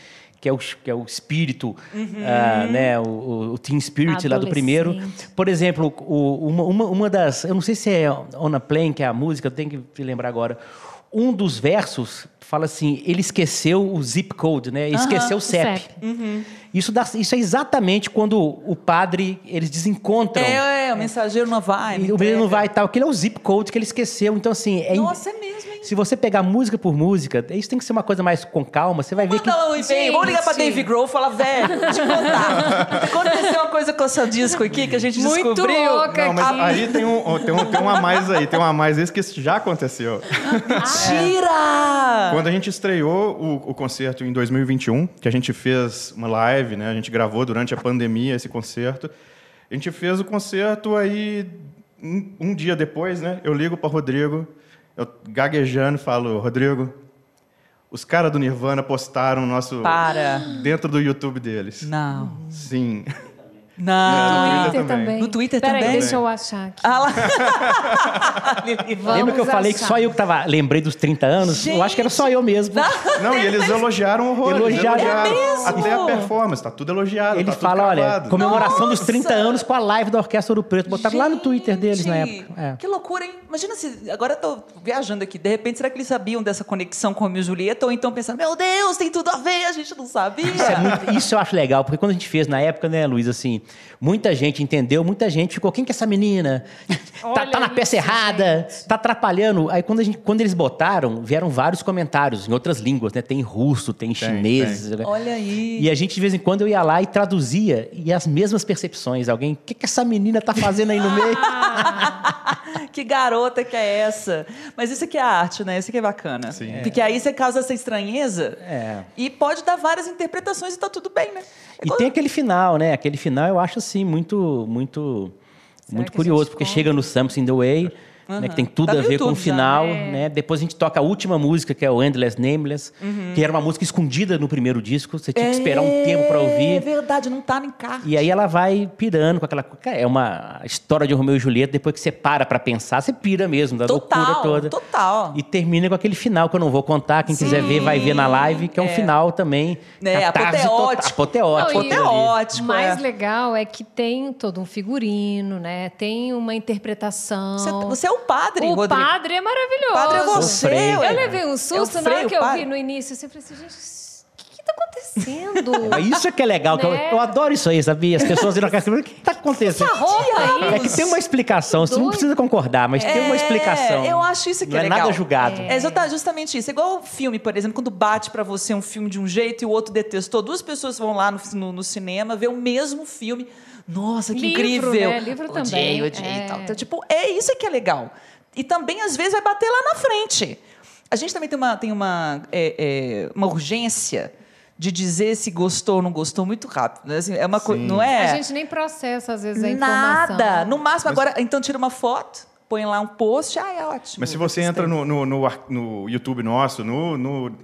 que é o, que é o espírito, ah, né, o, o, o Teen Spirit lá do primeiro. Por exemplo, o- uma, uma, das. Eu não sei se é On a Plane, que é a música, eu tenho que lembrar agora. Um dos versos fala assim: ele esqueceu o zip code, né? Esqueceu o CEP. CEP. Isso, dá, isso é exatamente quando o padre, eles desencontram. É, é, o mensageiro não vai. O menino não vai e tal. Aquele é o zip code que ele esqueceu. Então, assim. É Nossa, é mesmo, hein? Se você pegar música por música, isso tem que ser uma coisa mais com calma. Você vai ver que. Manda um e-mail, vamos ligar pra. Dave Grohl e falar, velho, te contar. Aconteceu uma coisa com o seu disco aqui que a gente Muito descobriu. louca Não, mas aqui. aí tem um, tem, um, tem um a mais aí, tem um a mais esse que já aconteceu. Mentira! Quando a gente estreou o, o concerto em 2021, que a gente fez uma live, né? A gente gravou durante a pandemia esse concerto. A gente fez o concerto aí um, dia depois, né? Eu ligo para Rodrigo, eu gaguejando falo, Rodrigo, os caras do Nirvana postaram o nosso Para. dentro do YouTube deles. Não. Sim. Não. Twitter Twitter também. também. No Twitter Peraí, também? deixa eu achar aqui. Ah lá. Lembra que eu falei que só eu que tava. Lembrei dos 30 anos? Eu acho que era só eu mesmo. Não, e eles elogiaram horrores. Elogiaram. É mesmo? Até a performance, tá tudo elogiado. Ele tá tudo fala, olha, comemoração dos Nossa! 30 anos com a live da Orquestra Ouro Preto. Botaram lá no Twitter deles na Gente, época. É. Que loucura, hein? Imagina se. Agora eu tô viajando aqui. De repente, será que eles sabiam dessa conexão com o Romeo e Julieta? Ou então pensando, meu Deus, tem tudo a ver, a gente não sabia. Isso, é muito- isso eu acho legal, porque quando a gente fez na época, né, Luiz, assim, muita gente entendeu, muita gente ficou, quem que é essa menina? tá, tá na peça isso, errada, gente. tá atrapalhando. Aí quando, a gente, quando eles botaram, vieram vários comentários em outras línguas, né? Tem russo, tem, chinês. né? Olha aí. E a gente, de vez em quando, eu ia lá e traduzia, e as mesmas percepções. Alguém, o que, que essa menina tá fazendo aí no meio? que garota que é essa? Mas isso aqui é arte, né? Isso aqui é bacana. Sim. Porque aí você causa essa estranheza É. e pode dar várias interpretações e tá tudo bem, né? É E tem aquele final, né? Aquele final eu acho assim muito muito Será muito curioso, porque conta? chega no Something the Way, né, que tem tudo Tá a ver com o YouTube já. final, É. né? Depois a gente toca a última música, que é o Endless Nameless, Uhum. que era uma música escondida no primeiro disco, você tinha que esperar um tempo para É ouvir. verdade, não tá em carta. E aí ela vai pirando com aquela. É uma história de Romeu e Julieta, depois que você para pra pensar, você pira mesmo, da loucura Total, toda. total. E termina com aquele final que eu não vou contar, quem quiser ver vai ver na live, que é um final também. É, apoteótico. Apoteótico. Não. Apoteótico. O mais é. legal é que tem todo um figurino, né? Tem uma interpretação. Você, você é o padre, o Rodrigo. padre é maravilhoso. Padre é você. Eu levei um susto É o na hora que eu padre. vi no início. assim, Eu falei assim, gente, o que, que tá acontecendo? Isso é que é legal, que eu, Né? eu adoro isso aí, sabia? As pessoas viram a cara, o que tá acontecendo? Essa roupa aí. É que tem uma explicação, você não precisa concordar, mas tem uma É, explicação. eu acho isso que não é é legal. nada julgado. É exata- justamente isso. É igual o filme, por exemplo, quando bate pra você um filme de um jeito e o outro detestou. Duas pessoas vão lá no, no- no cinema ver o mesmo filme. Nossa, que Livro, incrível. né? Livro odiei, também. odiei e É. tal. Então, tipo, é isso que é legal. E também, às vezes, vai bater lá na frente. A gente também tem uma, tem uma, é, é, uma urgência de dizer se gostou ou não gostou muito rápido. né? Assim, é uma coisa, não é? A gente nem processa, às vezes, a informação. Nada. No máximo, agora, então tira uma foto, põe lá um post, ah, é ótimo. Mas se você entra no, no, no no YouTube nosso, no, no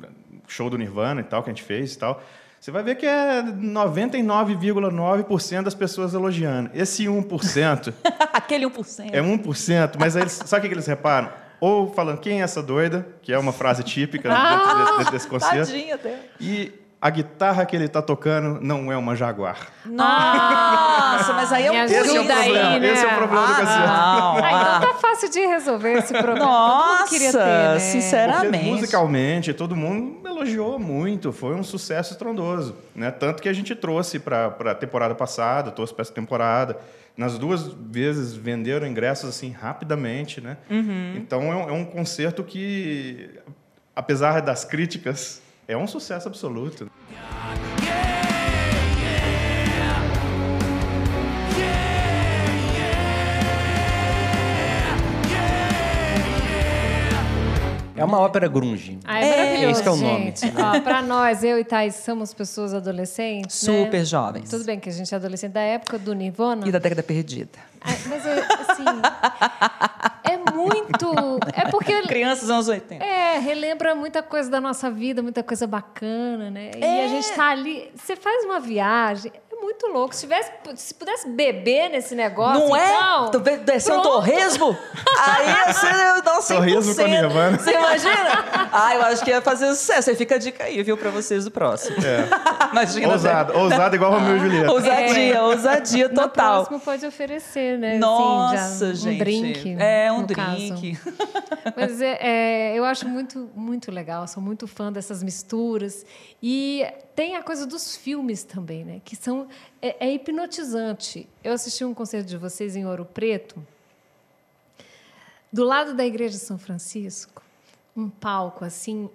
show do Nirvana e tal, que a gente fez e tal, você vai ver que é 99,9% das pessoas elogiando. Esse 1% Aquele 1%. é 1%, mas eles- sabe o que eles reparam? Ou falando, quem é essa doida? Que é uma frase típica desse, desse- desse concerto. Tadinho até. E a guitarra que ele está tocando não é uma Jaguar. Nossa, mas aí é um. Esse é o Ajuda aí, problema, né? esse é o problema do concerto. não. Ah, então tá fácil de resolver esse problema. Queria ter, Nossa, né? Porque sinceramente. musicalmente, todo mundo elogiou muito, foi um sucesso estrondoso. Né? Tanto que a gente trouxe para a temporada passada, trouxe para essa temporada. Nas duas vezes venderam ingressos assim rapidamente. Né? Então é um, é um concerto que, apesar das críticas, é um sucesso absoluto. É uma ópera grunge. Ah, é, maravilhoso, Esse que é o nome. gente. Ó, pra nós, eu e Thais, somos pessoas adolescentes, né? Super jovens. Tudo bem que a gente é adolescente da época do Nirvana. E da década perdida. Ai, Mas, é, assim, é muito... É porque... Crianças anos 80. É, relembra muita coisa da nossa vida, muita coisa bacana, né? E É. a gente tá ali... Você faz uma viagem, é muito louco. Se, tivesse, se pudesse beber nesse negócio, Não é? então, ve- descendo pronto. torresmo? Aí você dá 100%. Torresmo com Nirvana. Você imagina? Ah, eu acho que ia fazer sucesso. Aí fica a dica aí, viu, pra vocês do próximo. Imagina. né? Ousado, ousado igual Romeu e Julieta. Ousadia, ousadia No total. próximo pode oferecer, né? Nossa, assim, já, um gente. drink. É, um drink. Mas é, é, eu acho muito, muito legal, sou muito fã dessas misturas. E tem a coisa dos filmes também, né? Que são. É, é hipnotizante. Eu assisti um concerto de vocês em Ouro Preto, do lado da igreja de São Francisco, um palco assim,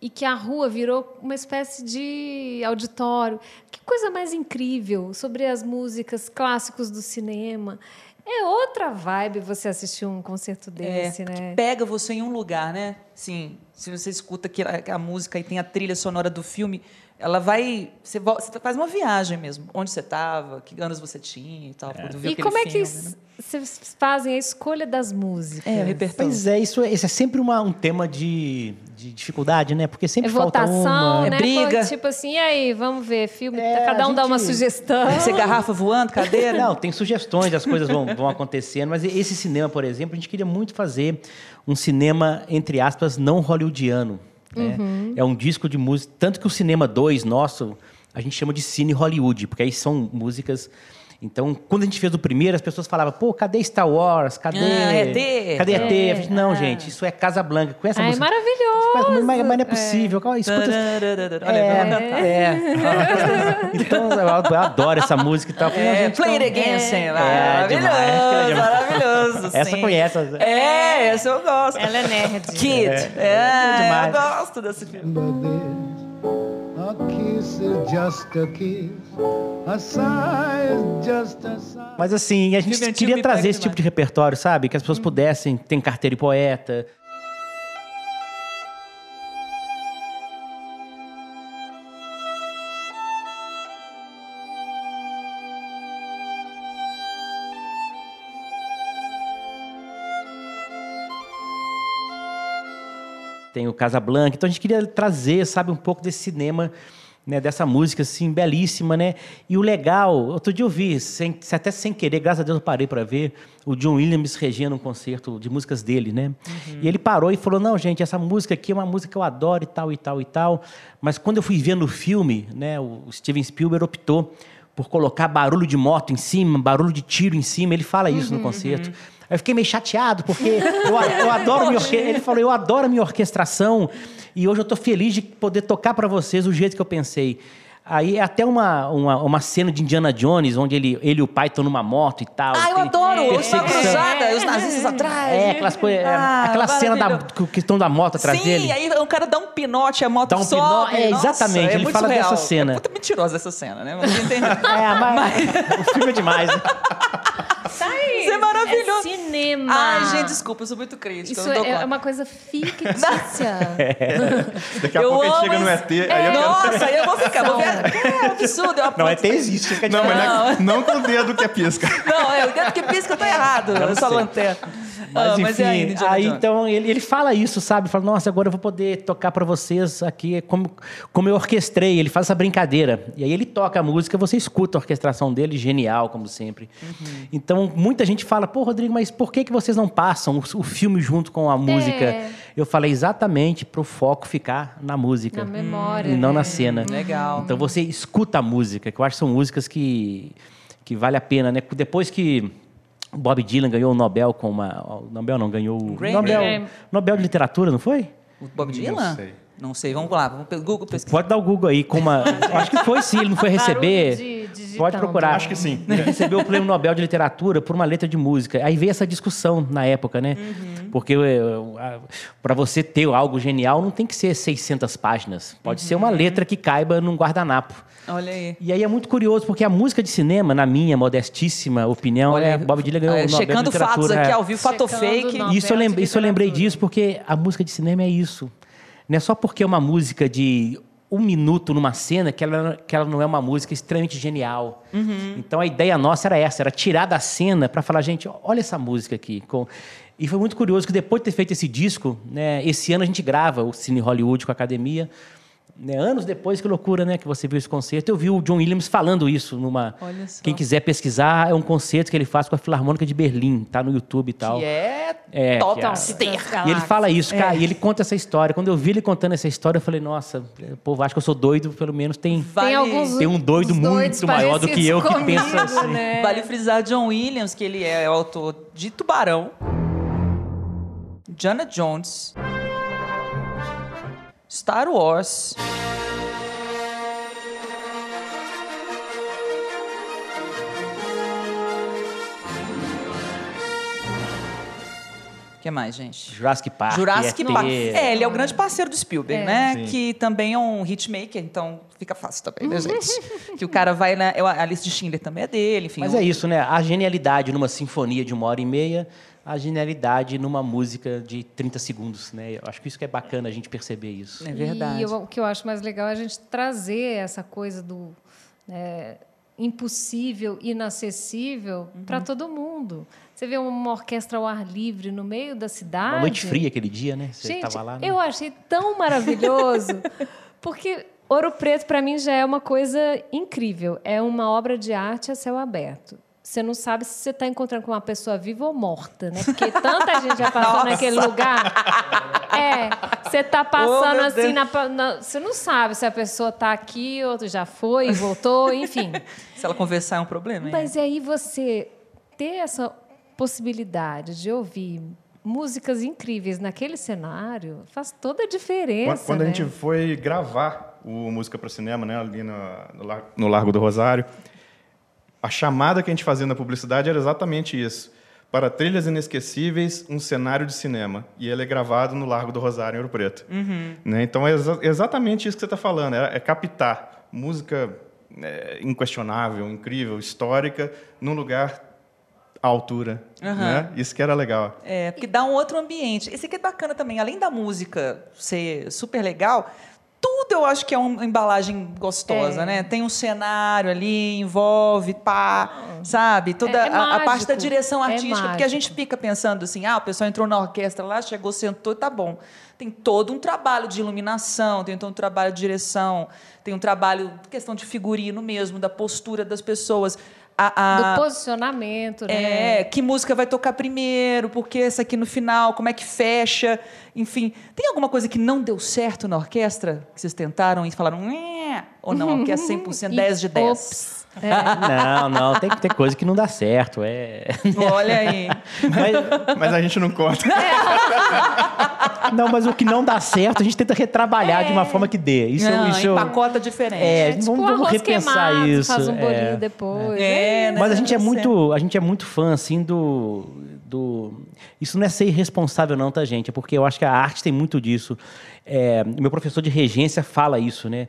e que a rua virou uma espécie de auditório. Que coisa mais incrível sobre as músicas clássicos do cinema. É outra vibe você assistir um concerto desse, É, né? pega você em um lugar, né? Sim, se você escuta que a música e tem a trilha sonora do filme, ela vai. Você, faz uma viagem mesmo. Onde você estava, que anos você tinha e tal. quando viu E como é que né? vocês fazem a escolha das músicas? É, o repertório. Pois é, isso é, isso é sempre uma- um tema de, de dificuldade, né? Porque É sempre falta votação, uma. É né? briga. Tipo assim, e aí, vamos ver, filme, É, cada um a dá uma gente- sugestão. Deve ser garrafa voando, cadeira. Não, tem sugestões, as coisas vão, vão acontecendo, mas esse cinema, por exemplo, a gente queria muito fazer um cinema, entre aspas, não hollywoodiano. Né? É um disco de música. Tanto que o cinema 2 nosso, a gente chama de Cine Hollywood, porque aí são músicas. Então, quando a gente fez o primeiro, as pessoas falavam, pô, cadê Star Wars? Cadê. Ah, ET? Cadê ET? É. Eu falei, não, gente, isso é Casa Blanca. Com essa Ah, é música. maravilhoso. Mas, mas não é possível. Calma, Escuta, Olha, é, é. Então, eu adoro- essa música e tal. Falei, É, gente, play it então- again, sim. É, Maravilhoso, demais. maravilhoso. Essa sim. conhece. É, essa eu gosto. Ela é nerd. Kid. É, é demais. eu gosto desse filme. Mas assim, a gente queria trazer esse tipo de repertório, sabe? Que as pessoas pudessem ter carteira e poeta. Tem o Casablanca. Então a gente queria trazer, sabe, um pouco desse cinema, né, dessa música assim belíssima, né? E o legal, outro dia eu vi, sem, até sem querer, graças a Deus eu parei para ver o John Williams regendo um concerto de músicas dele, né? E ele parou e falou: "Não, gente, essa música aqui é uma música que eu adoro e tal e tal e tal". Mas quando eu fui ver no filme, né, o Steven Spielberg optou por colocar barulho de moto em cima, barulho de tiro em cima. Ele fala isso no concerto. Aí eu fiquei meio chateado, porque eu, a- eu adoro minha orque... Ele falou, eu adoro a minha orquestração e hoje eu estou feliz de poder tocar para vocês o jeito que eu pensei. Aí é até uma, uma, uma cena de Indiana Jones, onde ele, ele e o pai estão numa moto e tal. Ah, eu adoro! Perseguição. cruzada, os nazistas atrás. É, aquelas coisas, Ah, aquela cena da, que estão da moto atrás Sim, dele. aí o cara dá um pinote, a moto Dá um sobe. pinote, é, Nossa, exatamente, é ele muito fala surreal. dessa cena. É puta mentirosa essa cena, né? Mas? É, mas, o filme é demais. né? Tá aí. Isso é maravilhoso. É cinema. Ai, gente, desculpa, eu sou muito crítica. Isso é, é conta. uma coisa fictícia. Daqui a Eu pouco a gente chega no ET, aí eu quero... Nossa, aí eu vou ficar. Vou ver. É absurdo. Eu Não, ET existe. Fica de Não, mas não, é- não com o dedo que é pisca. Não, é o dedo que pisca, eu tô errado. Eu sou lanterna. Mas, Ah, enfim, mas e aí, Indiana aí então ele, ele fala isso, sabe? Fala, nossa, agora eu vou poder tocar para vocês aqui como, como eu orquestrei. Ele faz essa brincadeira. E aí ele toca a música, você escuta a orquestração dele, genial, como sempre. Uhum. Então, muita gente fala, pô, Rodrigo, mas por que, que vocês não passam o, o filme junto com a música? É. Eu falei exatamente para o foco ficar na música. Na memória, E não né? na cena. Legal. Então você escuta a música, que eu acho que são músicas que, que vale a pena, né? Depois que Bob Dylan ganhou o Nobel com uma. O Nobel não, ganhou o. Nobel. Nobel de Literatura, não foi? O Bob Não Dylan? sei. Não sei, vamos lá. Vamos pelo Google pesquisar. Pode dar o Google aí com uma. acho que foi sim, ele não foi receber. De- digitando. Pode procurar. Acho que sim. Ele recebeu o prêmio Nobel de Literatura por uma letra de música. Aí veio essa discussão na época, né? Porque para você ter algo genial não tem que ser 600 páginas. Pode ser uma letra que caiba num guardanapo. Olha aí. E aí é muito curioso, porque a música de cinema, na minha modestíssima opinião, Olha é. Bob Dylan ganhou Ah, o Nobel Checando de Literatura. fatos aqui é. ao vivo, fato Checando fake. Isso eu, lembrei, isso eu lembrei disso porque a música de cinema é isso. Não é só porque é uma música de um minuto numa cena que ela, que ela não é uma música extremamente genial. Então a ideia nossa era essa, era tirar da cena para falar, gente, olha essa música aqui. Com... E foi muito curioso que depois de ter feito esse disco, né, esse ano a gente grava o Cine Hollywood com a academia. Né, anos depois, que loucura, né? Que você viu esse concerto. Eu vi o John Williams falando isso numa. Olha só. Quem quiser pesquisar, é um concerto que ele faz com a Filarmônica de Berlim, tá no YouTube e tal. Que é, É, total que ster. E ele fala isso, cara, É. e ele conta essa história. Quando eu vi ele contando essa história, eu falei, nossa, o povo acha que eu sou doido, pelo menos tem. Vale, Tem alguns Tem um doido muito maior do que eu que parecidos pensa comigo, assim. né? vale frisar John Williams, que ele é o autor de Tubarão, Diana Jones, Star Wars. Que mais, gente? Jurassic Park. Jurassic. Park. É, ele é o grande parceiro do Spielberg, É. né? Sim. Que também é um hitmaker, então fica fácil também, né, gente? que o cara vai na. A lista de Schindler também é dele, enfim. Mas é isso, né? A genialidade numa sinfonia de uma hora e meia, a genialidade numa música de 30 segundos, né? Eu acho que isso que é bacana a gente perceber isso. É verdade. E eu- o que eu acho mais legal é a gente trazer essa coisa do né, impossível, inacessível Uhum. para todo mundo. Você vê uma orquestra ao ar livre no meio da cidade. Uma noite fria aquele dia, né? Você Gente, tava lá. né? eu achei tão maravilhoso, porque Ouro Preto para mim já é uma coisa incrível. É uma obra de arte a céu aberto. Você não sabe se você está encontrando com uma pessoa viva ou morta, né? Porque tanta gente já passou naquele lugar. É, você está Oh, passando meu assim, na, na- você não sabe se a pessoa está aqui, ou já foi, voltou, enfim. Se ela conversar é um problema, hein? Mas aí você ter essa possibilidade de ouvir músicas incríveis naquele cenário faz toda a diferença. Quando, quando a né? gente foi gravar o Música para Cinema, né, ali no, no Largo do Rosário, a chamada que a gente fazia na publicidade era exatamente isso. Para trilhas inesquecíveis, um cenário de cinema. E ele é gravado no Largo do Rosário, em Ouro Preto. Né? Então é exa- exatamente isso que você está falando. É, é captar música é, inquestionável, incrível, histórica, num lugar à altura. Né? Isso que era legal. É, porque dá um outro ambiente. Esse aqui é bacana também. Além da música ser super legal, tudo eu acho que é uma embalagem gostosa, É. né? Tem um cenário ali, envolve, pá, sabe? Toda É- é a, a parte da direção É artística. porque a gente fica pensando assim, ah, o pessoal entrou na orquestra lá, chegou, sentou, tá bom. Tem todo um trabalho de iluminação, tem todo um trabalho de direção, tem um trabalho, questão de figurino mesmo, da postura das pessoas. A, a- Do posicionamento, né? é, que música vai tocar primeiro, porque essa aqui no final, como é que fecha, enfim. Tem alguma coisa que não deu certo na orquestra? Que vocês tentaram e falaram, ou não, a orquestra 100%, 10 de 10. Ops. É. Não, não, tem que ter coisa que não dá certo. É... Olha aí. Mas, Mas a gente não conta. não, mas o que não dá certo, a gente tenta retrabalhar de uma forma que dê. Isso, não, isso empacota diferente. É, É tipo vamos, um vamos repensar queimado, isso. faz um bolinho é. depois. É, né? Mas a gente é Tá muito, a gente é muito fã assim do, do isso não é ser irresponsável não, tá gente? É porque eu acho que a arte tem muito disso. É, meu professor de regência fala isso, né?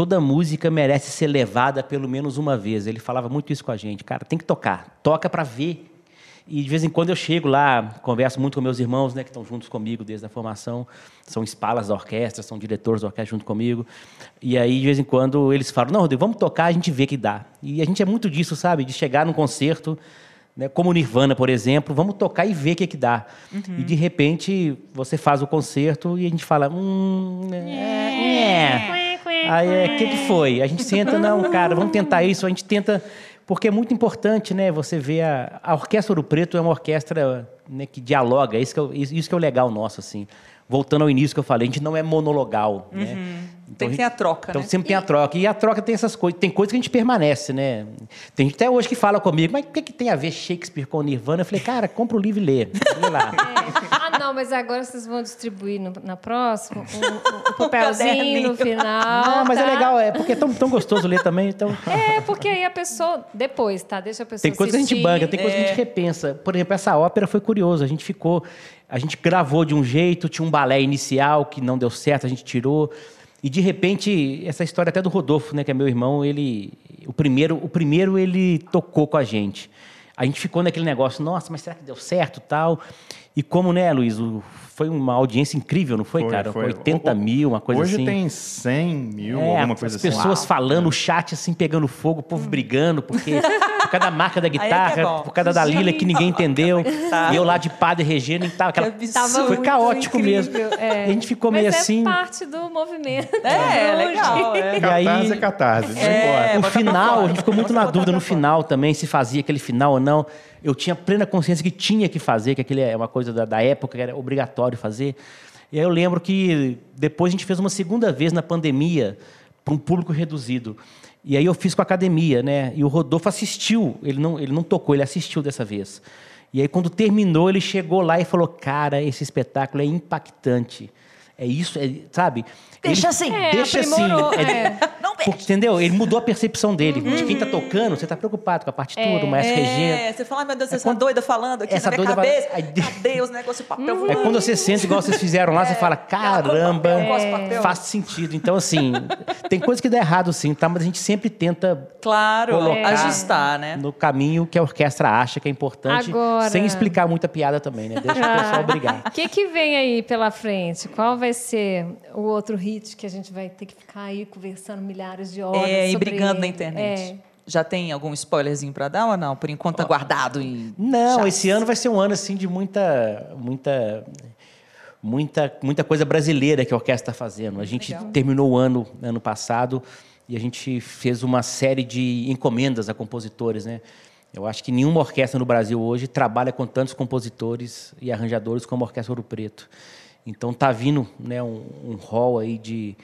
Toda música merece ser levada pelo menos uma vez. Ele falava muito isso com a gente, cara. Tem que tocar, toca para ver. E de vez em quando eu chego lá, converso muito com meus irmãos, né, que estão juntos comigo desde a formação, são espalas da orquestra, são diretores da orquestra junto comigo. E aí de vez em quando eles falam: "Não, Rodrigo, vamos tocar, a gente vê que dá". E a gente é muito disso, sabe? De chegar num concerto, né, como Nirvana, por exemplo, vamos tocar e ver o que que dá. E de repente você faz o concerto e a gente fala: "Hum, é, é. Aí, o que, que foi? A gente senta, não, cara, vamos tentar isso. A gente tenta, porque é muito importante, né? Você vê a, a Orquestra Ouro Preto é uma orquestra né, que dialoga. Isso que, é, isso que é o legal nosso, assim. Voltando ao início que eu falei, a gente não é monologal, né? Tem que ter a troca, Então né? sempre tem a troca. E a troca tem essas coisas. Tem coisas que a gente permanece, né? Tem gente até hoje que fala comigo, mas o que, que tem a ver Shakespeare com Nirvana? Eu falei, cara, compra o livro e lê. Lê lá. Ah, não, mas agora vocês vão distribuir no- na próxima um, um papelzinho caderninho. no final. Não, mas é tá? legal, é porque é tão, tão gostoso ler também. Então, É, porque aí a pessoa. Depois, tá? Deixa a pessoa. Tem coisa que a gente banca, tem coisa que a É. gente repensa. Por exemplo, essa ópera foi curioso. A gente ficou. A gente gravou de um jeito, tinha um balé inicial que não deu certo, a gente tirou. E de repente, essa história até do Rodolfo, né, que é meu irmão, ele. O primeiro, o primeiro ele tocou com a gente. A gente ficou naquele negócio, nossa, mas será que deu certo tal? E como, né, Luiz, foi uma audiência incrível, não foi, cara? 80 O- mil, uma coisa Hoje assim. tem 100 mil, É, alguma as coisa assim. pessoas falando, o chat assim pegando fogo, o povo brigando, porque por causa da marca da é é guitarra, bom. por causa da Lila que ninguém entendeu. Tá. E eu lá de padre regendo e tal. Aquela... Que Tava. Foi caótico mesmo. incrível, é. E a gente ficou Mas meio é assim. parte do movimento. É, Hoje. legal. É. E aí- Catarse é catarse, não É, importa. o final, a gente ficou muito na dúvida no final também, se fazia aquele final ou não. Eu tinha plena consciência que tinha que fazer, que aquele é uma coisa da, da época, que era obrigatório fazer. E aí eu lembro que depois a gente fez uma segunda vez na pandemia, para um público reduzido. E aí eu fiz com a academia, né? E o Rodolfo assistiu, ele não, ele não tocou, ele assistiu dessa vez. E aí quando terminou, ele chegou lá e falou: Cara, esse espetáculo é impactante. É isso, é, sabe? Deixa Ele- assim. É, deixa assim. aprimorou, é- é. Não porque, entendeu? Ele mudou a percepção dele. De quem tá tocando, você tá preocupado com a partitura, o maestro regendo. É, você fala, meu Deus, É essa quando- doida falando aqui essa na minha doida vai- cabeça. Aí- Cadê os negócios de papel? É voando? quando você sente igual vocês fizeram lá, você fala, caramba, faz sentido. Então, assim, tem coisa que dá errado sim, tá? Mas a gente sempre tenta Claro, colocar ajustar, né? no caminho que a orquestra acha que é importante, Agora- sem explicar muita piada também, né? Deixa o pessoal brigar. O que, que vem aí pela frente? Qual vai ser o outro hit que a gente vai ter que ficar aí conversando milhares de horas? É, e brigando na ele? internet. É. Já tem algum spoilerzinho pra dar ou não? Por enquanto tá guardado em. Não, chats. esse ano vai ser um ano assim de muita, muita, muita, muita coisa brasileira que a orquestra está fazendo. A gente terminou o ano ano passado e a gente fez uma série de encomendas a compositores, né? Eu acho que nenhuma orquestra no Brasil hoje trabalha com tantos compositores e arranjadores como a Orquestra Ouro Preto. Então tá vindo, né, um, um hall aí de,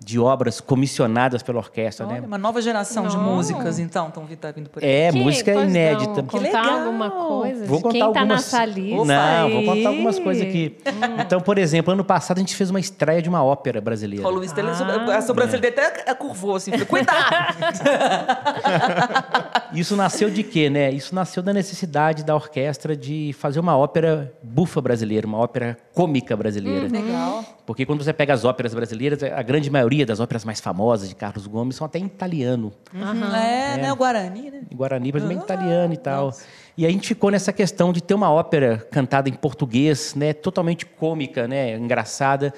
de obras comissionadas pela orquestra, Olha, né? uma nova geração de Não. músicas, então, estão tá vindo por aí. É, Que- música pois não, inédita. Contar legal. alguma coisa Vou de contar quem tá algumas... nessa lista Não, vou aí. contar algumas coisas aqui. Então, por exemplo, ano passado a gente fez uma estreia de uma ópera brasileira. O Luiz dele, Ah. a sobrancelha dele até curvou assim. falei, Cuidado! Isso nasceu de quê, né? Isso nasceu da necessidade da orquestra de fazer uma ópera bufa brasileira, uma ópera cômica brasileira. Legal. Porque quando você pega as óperas brasileiras, a grande maioria das óperas mais famosas de Carlos Gomes são até em italiano. É, né? O Guarani, né? Guarani, mas também italiano e tal. E aí a gente ficou nessa questão de ter uma ópera cantada em português, né, totalmente cômica, né, engraçada.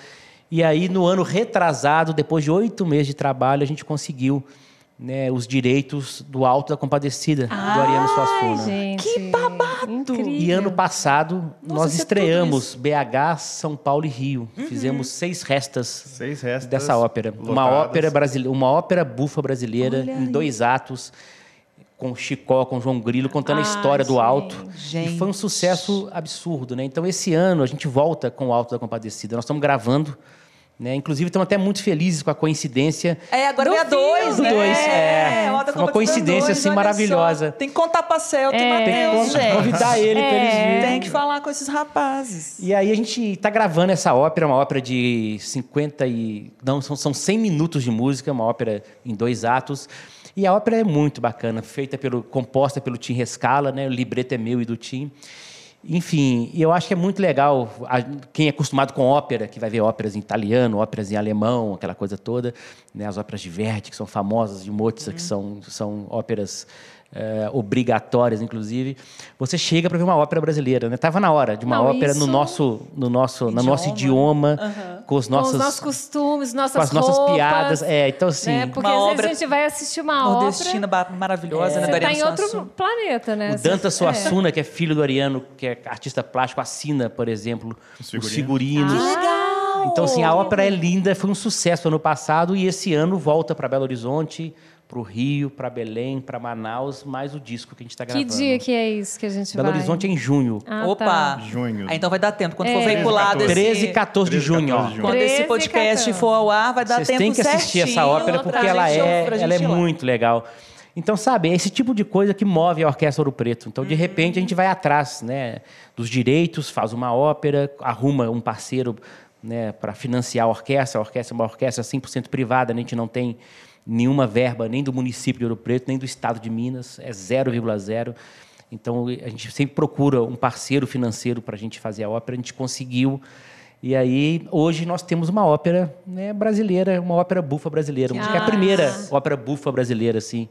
E aí, no ano retrasado, depois de oito meses de trabalho, a gente conseguiu né, os direitos do Alto da Compadecida, do Ariano Suassuna. Gente, Que babado! Incrível. E ano passado, nós isso é estreamos BH, São Paulo e Rio. Fizemos seis restas Seis restas dessa ópera. Uma ópera brasileira, uma ópera bufa brasileira em dois atos com Chicó, com João Grilo, contando a Ah, história do Alto. gente. E foi um sucesso absurdo, né? Então esse ano a gente volta com o Alto da Compadecida. Nós estamos gravando, né? Inclusive estamos até muito felizes com a coincidência É, agora Do a dois, Do né? dois, é. Alta Uma coincidência, dois, assim, maravilhosa. só. Tem que contar pra Celta e É. Matheus, Tem que gente. convidar ele para eles virem. Tem que falar com esses rapazes. E aí a gente está gravando essa ópera, uma ópera de 50 e... Não, são, são 100 minutos de música, uma ópera em dois atos. E a ópera é muito bacana, feita pelo, composta pelo Tim Rescala, né? O libreto é meu e do Tim. Enfim, eu acho que é muito legal, a- quem é acostumado com ópera, que vai ver óperas em italiano, óperas em alemão, aquela coisa toda, né? as óperas de Verdi, que são famosas, de Mozart, que são, são óperas eh, obrigatórias, inclusive. Você chega para ver uma ópera brasileira, né? Tava na hora de uma Não, ópera no nosso, no nosso, no nosso idioma, com os Com nossos, os nossos costumes, nossas com as nossas roupas, piadas. É, então assim, né? Porque Uma às obra vezes a gente vai assistir uma Nordestina ópera, maravilhosa, né? você da está em outro Suassuna. planeta, né? O Danta é. Suassuna, que é filho do Ariano, que é artista plástico, assina, por exemplo, os figurinos. figurinos. Legal! Então, assim, a ópera é linda, foi um sucesso ano passado e esse ano volta para Belo Horizonte, para o Rio, para Belém, para Manaus, mais o disco que a gente está Que gravando. dia que é isso que a gente Belo vai? Horizonte é em junho. Ah, Opa! tá. Junho. Ah, então vai dar tempo. Quando É. for veiculado 13 esse... 13 e 14 de 13 e junho, ó. 14 de junho. Quando 13 esse podcast 14. for ao ar, vai dar Vocês tempo têm que assistir essa ópera porque ela é, ela é ir lá. muito legal. Então, sabe, é esse tipo de coisa que move a Orquestra Ouro Preto. Então, de repente, a gente vai atrás né, dos direitos, faz uma ópera, arruma um parceiro né, para financiar a orquestra. A orquestra é uma orquestra 100% privada, né, a gente não tem nenhuma verba nem do município de Ouro Preto, nem do estado de Minas, é 0,0. Então, a gente sempre procura um parceiro financeiro para a gente fazer a ópera. A gente conseguiu. E aí, hoje, nós temos uma ópera né, brasileira, uma ópera bufa brasileira. Que é a Ah. primeira ópera bufa brasileira, assim,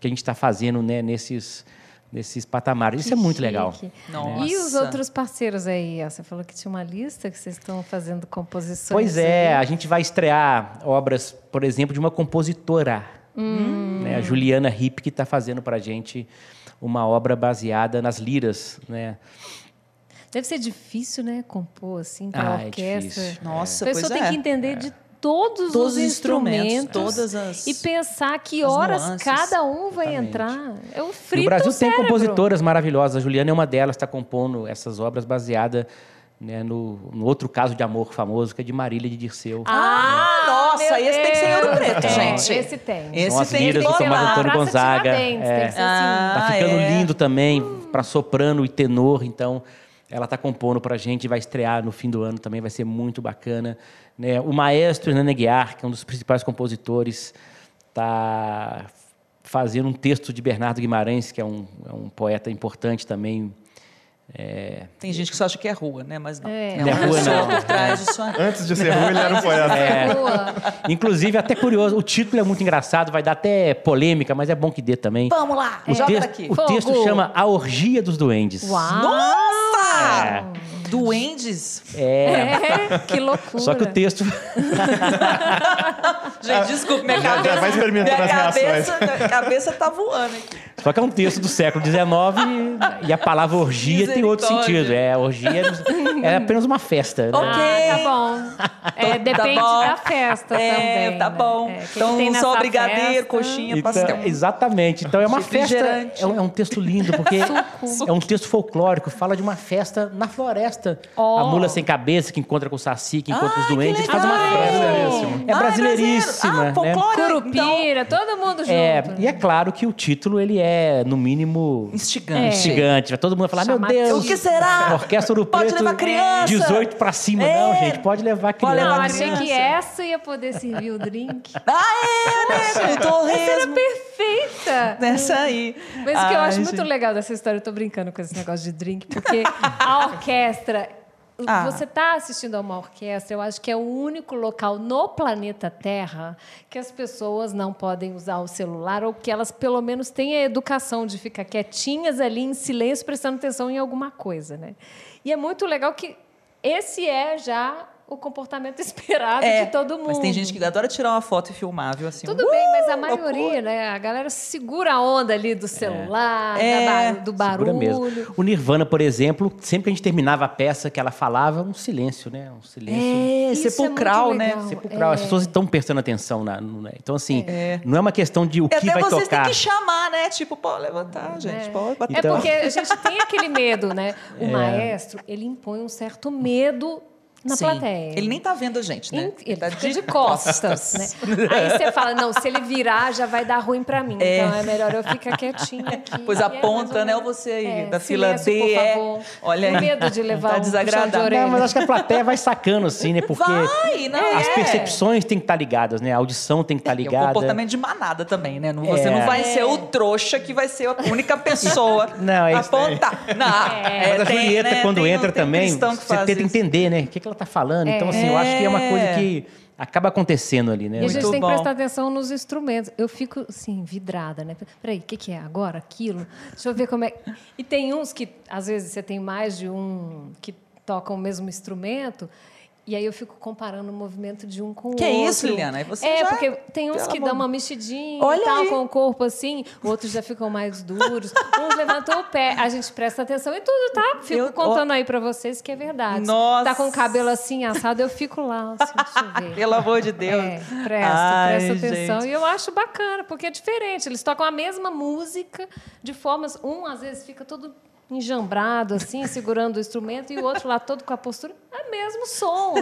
que a gente está fazendo né, nesses, nesses patamares. Isso é muito legal. Chique. Nossa. E os outros parceiros aí? ó? Você falou que tinha uma lista que vocês estão fazendo composições. Pois é, aí. a gente vai estrear obras, por exemplo, de uma compositora, né, a Juliana Ripp, que está fazendo para a gente uma obra baseada nas liras, né? Deve ser difícil, né? Compor assim para Ah, é orquestra. difícil. Nossa, a pessoa pois tem é. que entender de todos, Todos os os instrumentos, instrumentos, todas as- e pensar que as horas nuances. cada um vai Exatamente. entrar. É o E frito o Brasil tem cérebro. compositoras maravilhosas. A Juliana é uma delas, está compondo essas obras baseadas né, no, no outro caso de amor famoso, que é de Marília de Dirceu. Ah, Nossa, meu esse tem que ser em Ouro Deus. Preto, É, gente. Esse tem. Esse São as tem que liras do Tomás lá. Antônio Praça Gonzaga. Tiradentes, é. tem que ser assim. Ah, Tá ficando é. lindo também para soprano e tenor, então ela está compondo para a gente, vai estrear no fim do ano também, vai ser muito bacana. Né? O maestro Hernani Guiar, que é um dos principais compositores, está fazendo um texto de Bernardo Guimarães, que é um, é um poeta importante também. É, Tem gente que só acha que é rua, né? Mas não. É. Não é uma rua, não. por trás disso aí. Antes de ser ruim, ele era um poeta. É. Boa. Inclusive, até curioso, o título é muito engraçado, vai dar até polêmica, mas é bom que dê também. Vamos lá, O, joga texto, daqui. o texto Fogo. chama A Orgia dos Duendes. Uau! Nossa! Duendes? É, que loucura. Só que o texto. Gente, desculpa, minha Já- já cabeça. vai experimentando minha as cabeça, minha cabeça tá voando aqui. Só que é um texto do século XIX e a palavra orgia tem outro sentido. É, orgia é apenas uma festa. né? Ok. Ah, tá bom. É, depende bom. da festa É, também. tá né? bom. É, que que então, tem só brigadeiro, festa? coxinha, Então, pastel. exatamente. Então é uma festa. É um, é um texto lindo, porque é um texto folclórico, fala de uma festa na floresta. Ó. A mula sem cabeça que encontra com o saci, que encontra Ai, os doentes, faz uma festa. Brasileiríssimo. É Ah, brasileiríssima. brasileiro. Ah, né? folclore, então, Curupira, todo mundo junto. É, e é claro que o título ele é, no mínimo, instigante. É. instigante. Vai todo mundo falar, meu. Deus. O que será? Orquestra Ouro Pode Preto, levar criança. 18 pra cima. É. Não, gente, pode levar Pode criança. Não, levar achei criança. que essa ia poder servir o drink. Ah, é, né, gente? Torresmo. Perfeita! Nessa aí. Mas o que eu acho muito legal dessa história, eu tô brincando com esse negócio de drink, porque a orquestra. Ah. Você está assistindo a uma orquestra, eu acho que é o único local no planeta Terra que as pessoas não podem usar o celular ou que elas, pelo menos, têm a educação de ficar quietinhas ali em silêncio, prestando atenção em alguma coisa. Né? E é muito legal que esse é já o comportamento esperado É, de todo mundo. Mas tem gente que adora tirar uma foto e filmar, viu? Assim, Tudo uh, bem, mas a loucura. maioria, né? A galera segura a onda ali do celular, É. da do barulho. mesmo. O Nirvana, por exemplo, sempre que a gente terminava a peça que ela falava, um silêncio, né? Um silêncio É, é sepulcral, muito né? sepulcral. As É. pessoas estão prestando atenção. Na, no- né? Então, assim, não é uma questão de o que até vai vocês tocar. têm que chamar, né? Tipo, pode levantar, gente. Pode bater. É Então- porque a gente tem aquele medo, né? O maestro, ele impõe um certo medo na Sim. plateia. Ele nem tá vendo a gente, né? Ele tá fica de costas, né? Aí você fala, não, se ele virar, já vai dar ruim pra mim. É. Então é melhor eu ficar quietinha aqui. Pois é aponta, ou né? menos- Você aí, É, da fila silêncio, D, por é. favor. Olha aí. medo de levar Tá um de desagradável. orelha. Não, mas acho que a plateia vai sacando, assim, né? Porque Vai, não, as é. percepções têm que estar ligadas, né? A audição tem que estar E o ligada. comportamento de manada também, né? Não- Você É. não vai ser o trouxa que vai ser a única pessoa Não, é isso aí. apontar. Não, É. Mas a tem, Julieta, né? quando Tem- entra tem também, você tenta isso. entender, né? O que, que ela tá falando. Então, assim, eu acho que é uma coisa que acaba acontecendo ali, né? E a gente Muito tem que bom. prestar atenção nos instrumentos. Eu fico, assim, vidrada, né? Peraí, o que, que é? Agora? Aquilo? Deixa eu ver como é. E tem uns que, às vezes, você tem mais de um que tocam o mesmo instrumento. E aí eu fico comparando o movimento de um com o Que outro. isso, Liliana? É, já- porque tem uns pelo que amor dão uma mexidinha Olha e tal, aí. com o corpo assim, outros já ficam mais duros. Uns levantam o pé. A gente presta atenção em tudo, tá? Fico Eu- contando aí pra vocês que é verdade. Nossa. Tá com o cabelo assim assado, eu fico lá, assim, deixa eu ver. Pelo amor de Deus. É, presta, Ai, presta atenção. gente. E eu acho bacana, porque é diferente. Eles tocam a mesma música de formas. Um, às vezes, fica todo enjambrado, assim, segurando o instrumento, e o outro lá todo com a postura. É mesmo som.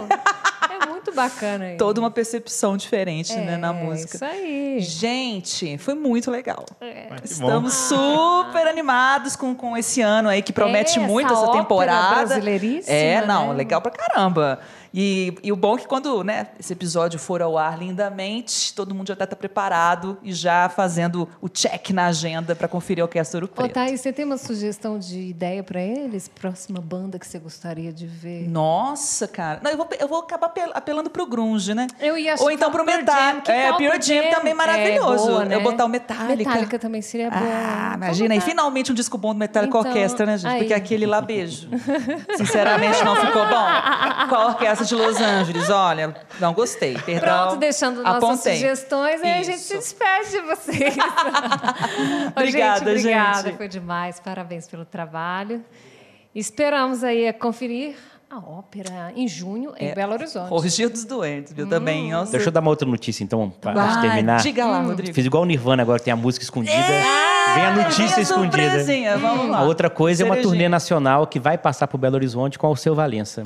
É muito bacana. Isso. Toda uma percepção diferente, né, na É, música. Isso aí. Gente, foi muito legal. É. Que bom. Estamos super animados com, com esse ano aí, que promete É, essa muito essa ópera temporada. brasileiríssima, É, não, né? legal pra caramba. E, e o bom é que quando né, esse episódio for ao ar lindamente, todo mundo já está preparado e já fazendo o check na agenda para conferir a Orquestra Ouro Preto. Thaís, você tem uma sugestão de ideia para eles? Próxima banda que você gostaria de ver? Nossa, cara. Não, eu vou, eu vou acabar apel- apelando pro grunge, né? Eu ia Ou então pro Pearl metal. É, Pure Jam Jam? também É, maravilhoso. boa, né? Eu botar o Metallica. Metallica também seria bom. Ah, imagina. E finalmente um disco bom do Metallica Então, Orquestra, né, gente? aí. Porque aquele lá, beijo. Sinceramente, não ficou bom. Com a Orquestra de Los Angeles, olha, não gostei, perdão. Pronto, deixando nossas Apontei. sugestões, aí a gente se despede de vocês. Obrigada, gente, obrigada. gente. Foi demais. Parabéns pelo trabalho. Esperamos aí conferir a ópera em junho em É, Belo Horizonte. Orgia dos Doentes, viu? Também. Nossa. Deixa eu dar uma outra notícia, então, de terminar. Diga lá, Rodrigo. Fiz igual o Nirvana agora, tem a música escondida. vem a notícia Vem a escondida. Vamos lá. A outra coisa é uma Cerejinha. turnê nacional que vai passar por Belo Horizonte com o seu Valença.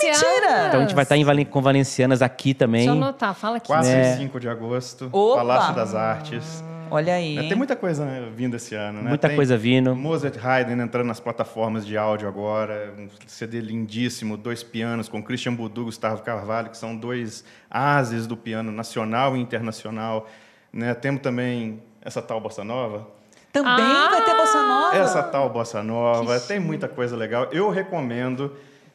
Valencianas. mentira! Então a gente vai estar em Valen- com valencianas aqui também. Deixa eu anotar, fala aqui. 4 É. e 5 de agosto, Opa! Palácio das Artes. Olha aí. É, tem muita coisa né, vindo esse ano, né? Muita Tem coisa vindo. Mozart Haydn entrando nas plataformas de áudio agora, um CD lindíssimo, dois pianos com Christian Budu e Gustavo Carvalho, que são dois ases do piano nacional e internacional. Né? Temos também essa tal bossa nova, Também Ah! vai ter Bossa Nova? essa tal bossa nova, tem muita coisa legal. Eu recomendo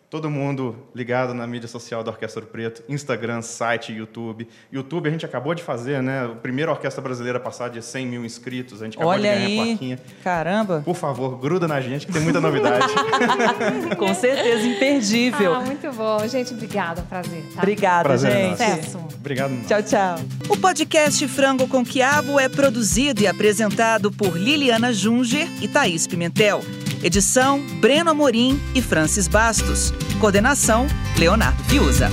todo mundo ligado na mídia social da Orquestra do Preto, Instagram, site, YouTube. YouTube a gente acabou de fazer, né? A primeira orquestra brasileira a passar de 100 mil inscritos, a gente acabou Olha de ganhar a aí. plaquinha. Caramba. Por favor, gruda na gente que tem muita novidade. Com certeza, imperdível. Ah, muito bom. Gente, obrigada. Prazer. Tá? Obrigada, Prazer é gente. nosso. Obrigado. mano. Tchau, tchau. O podcast Frango com Quiabo é produzido e apresentado por Liliana Junger e Thaís Pimentel. Edição: Breno Amorim e Francis Bastos. Coordenação: Leonardo Fiuza.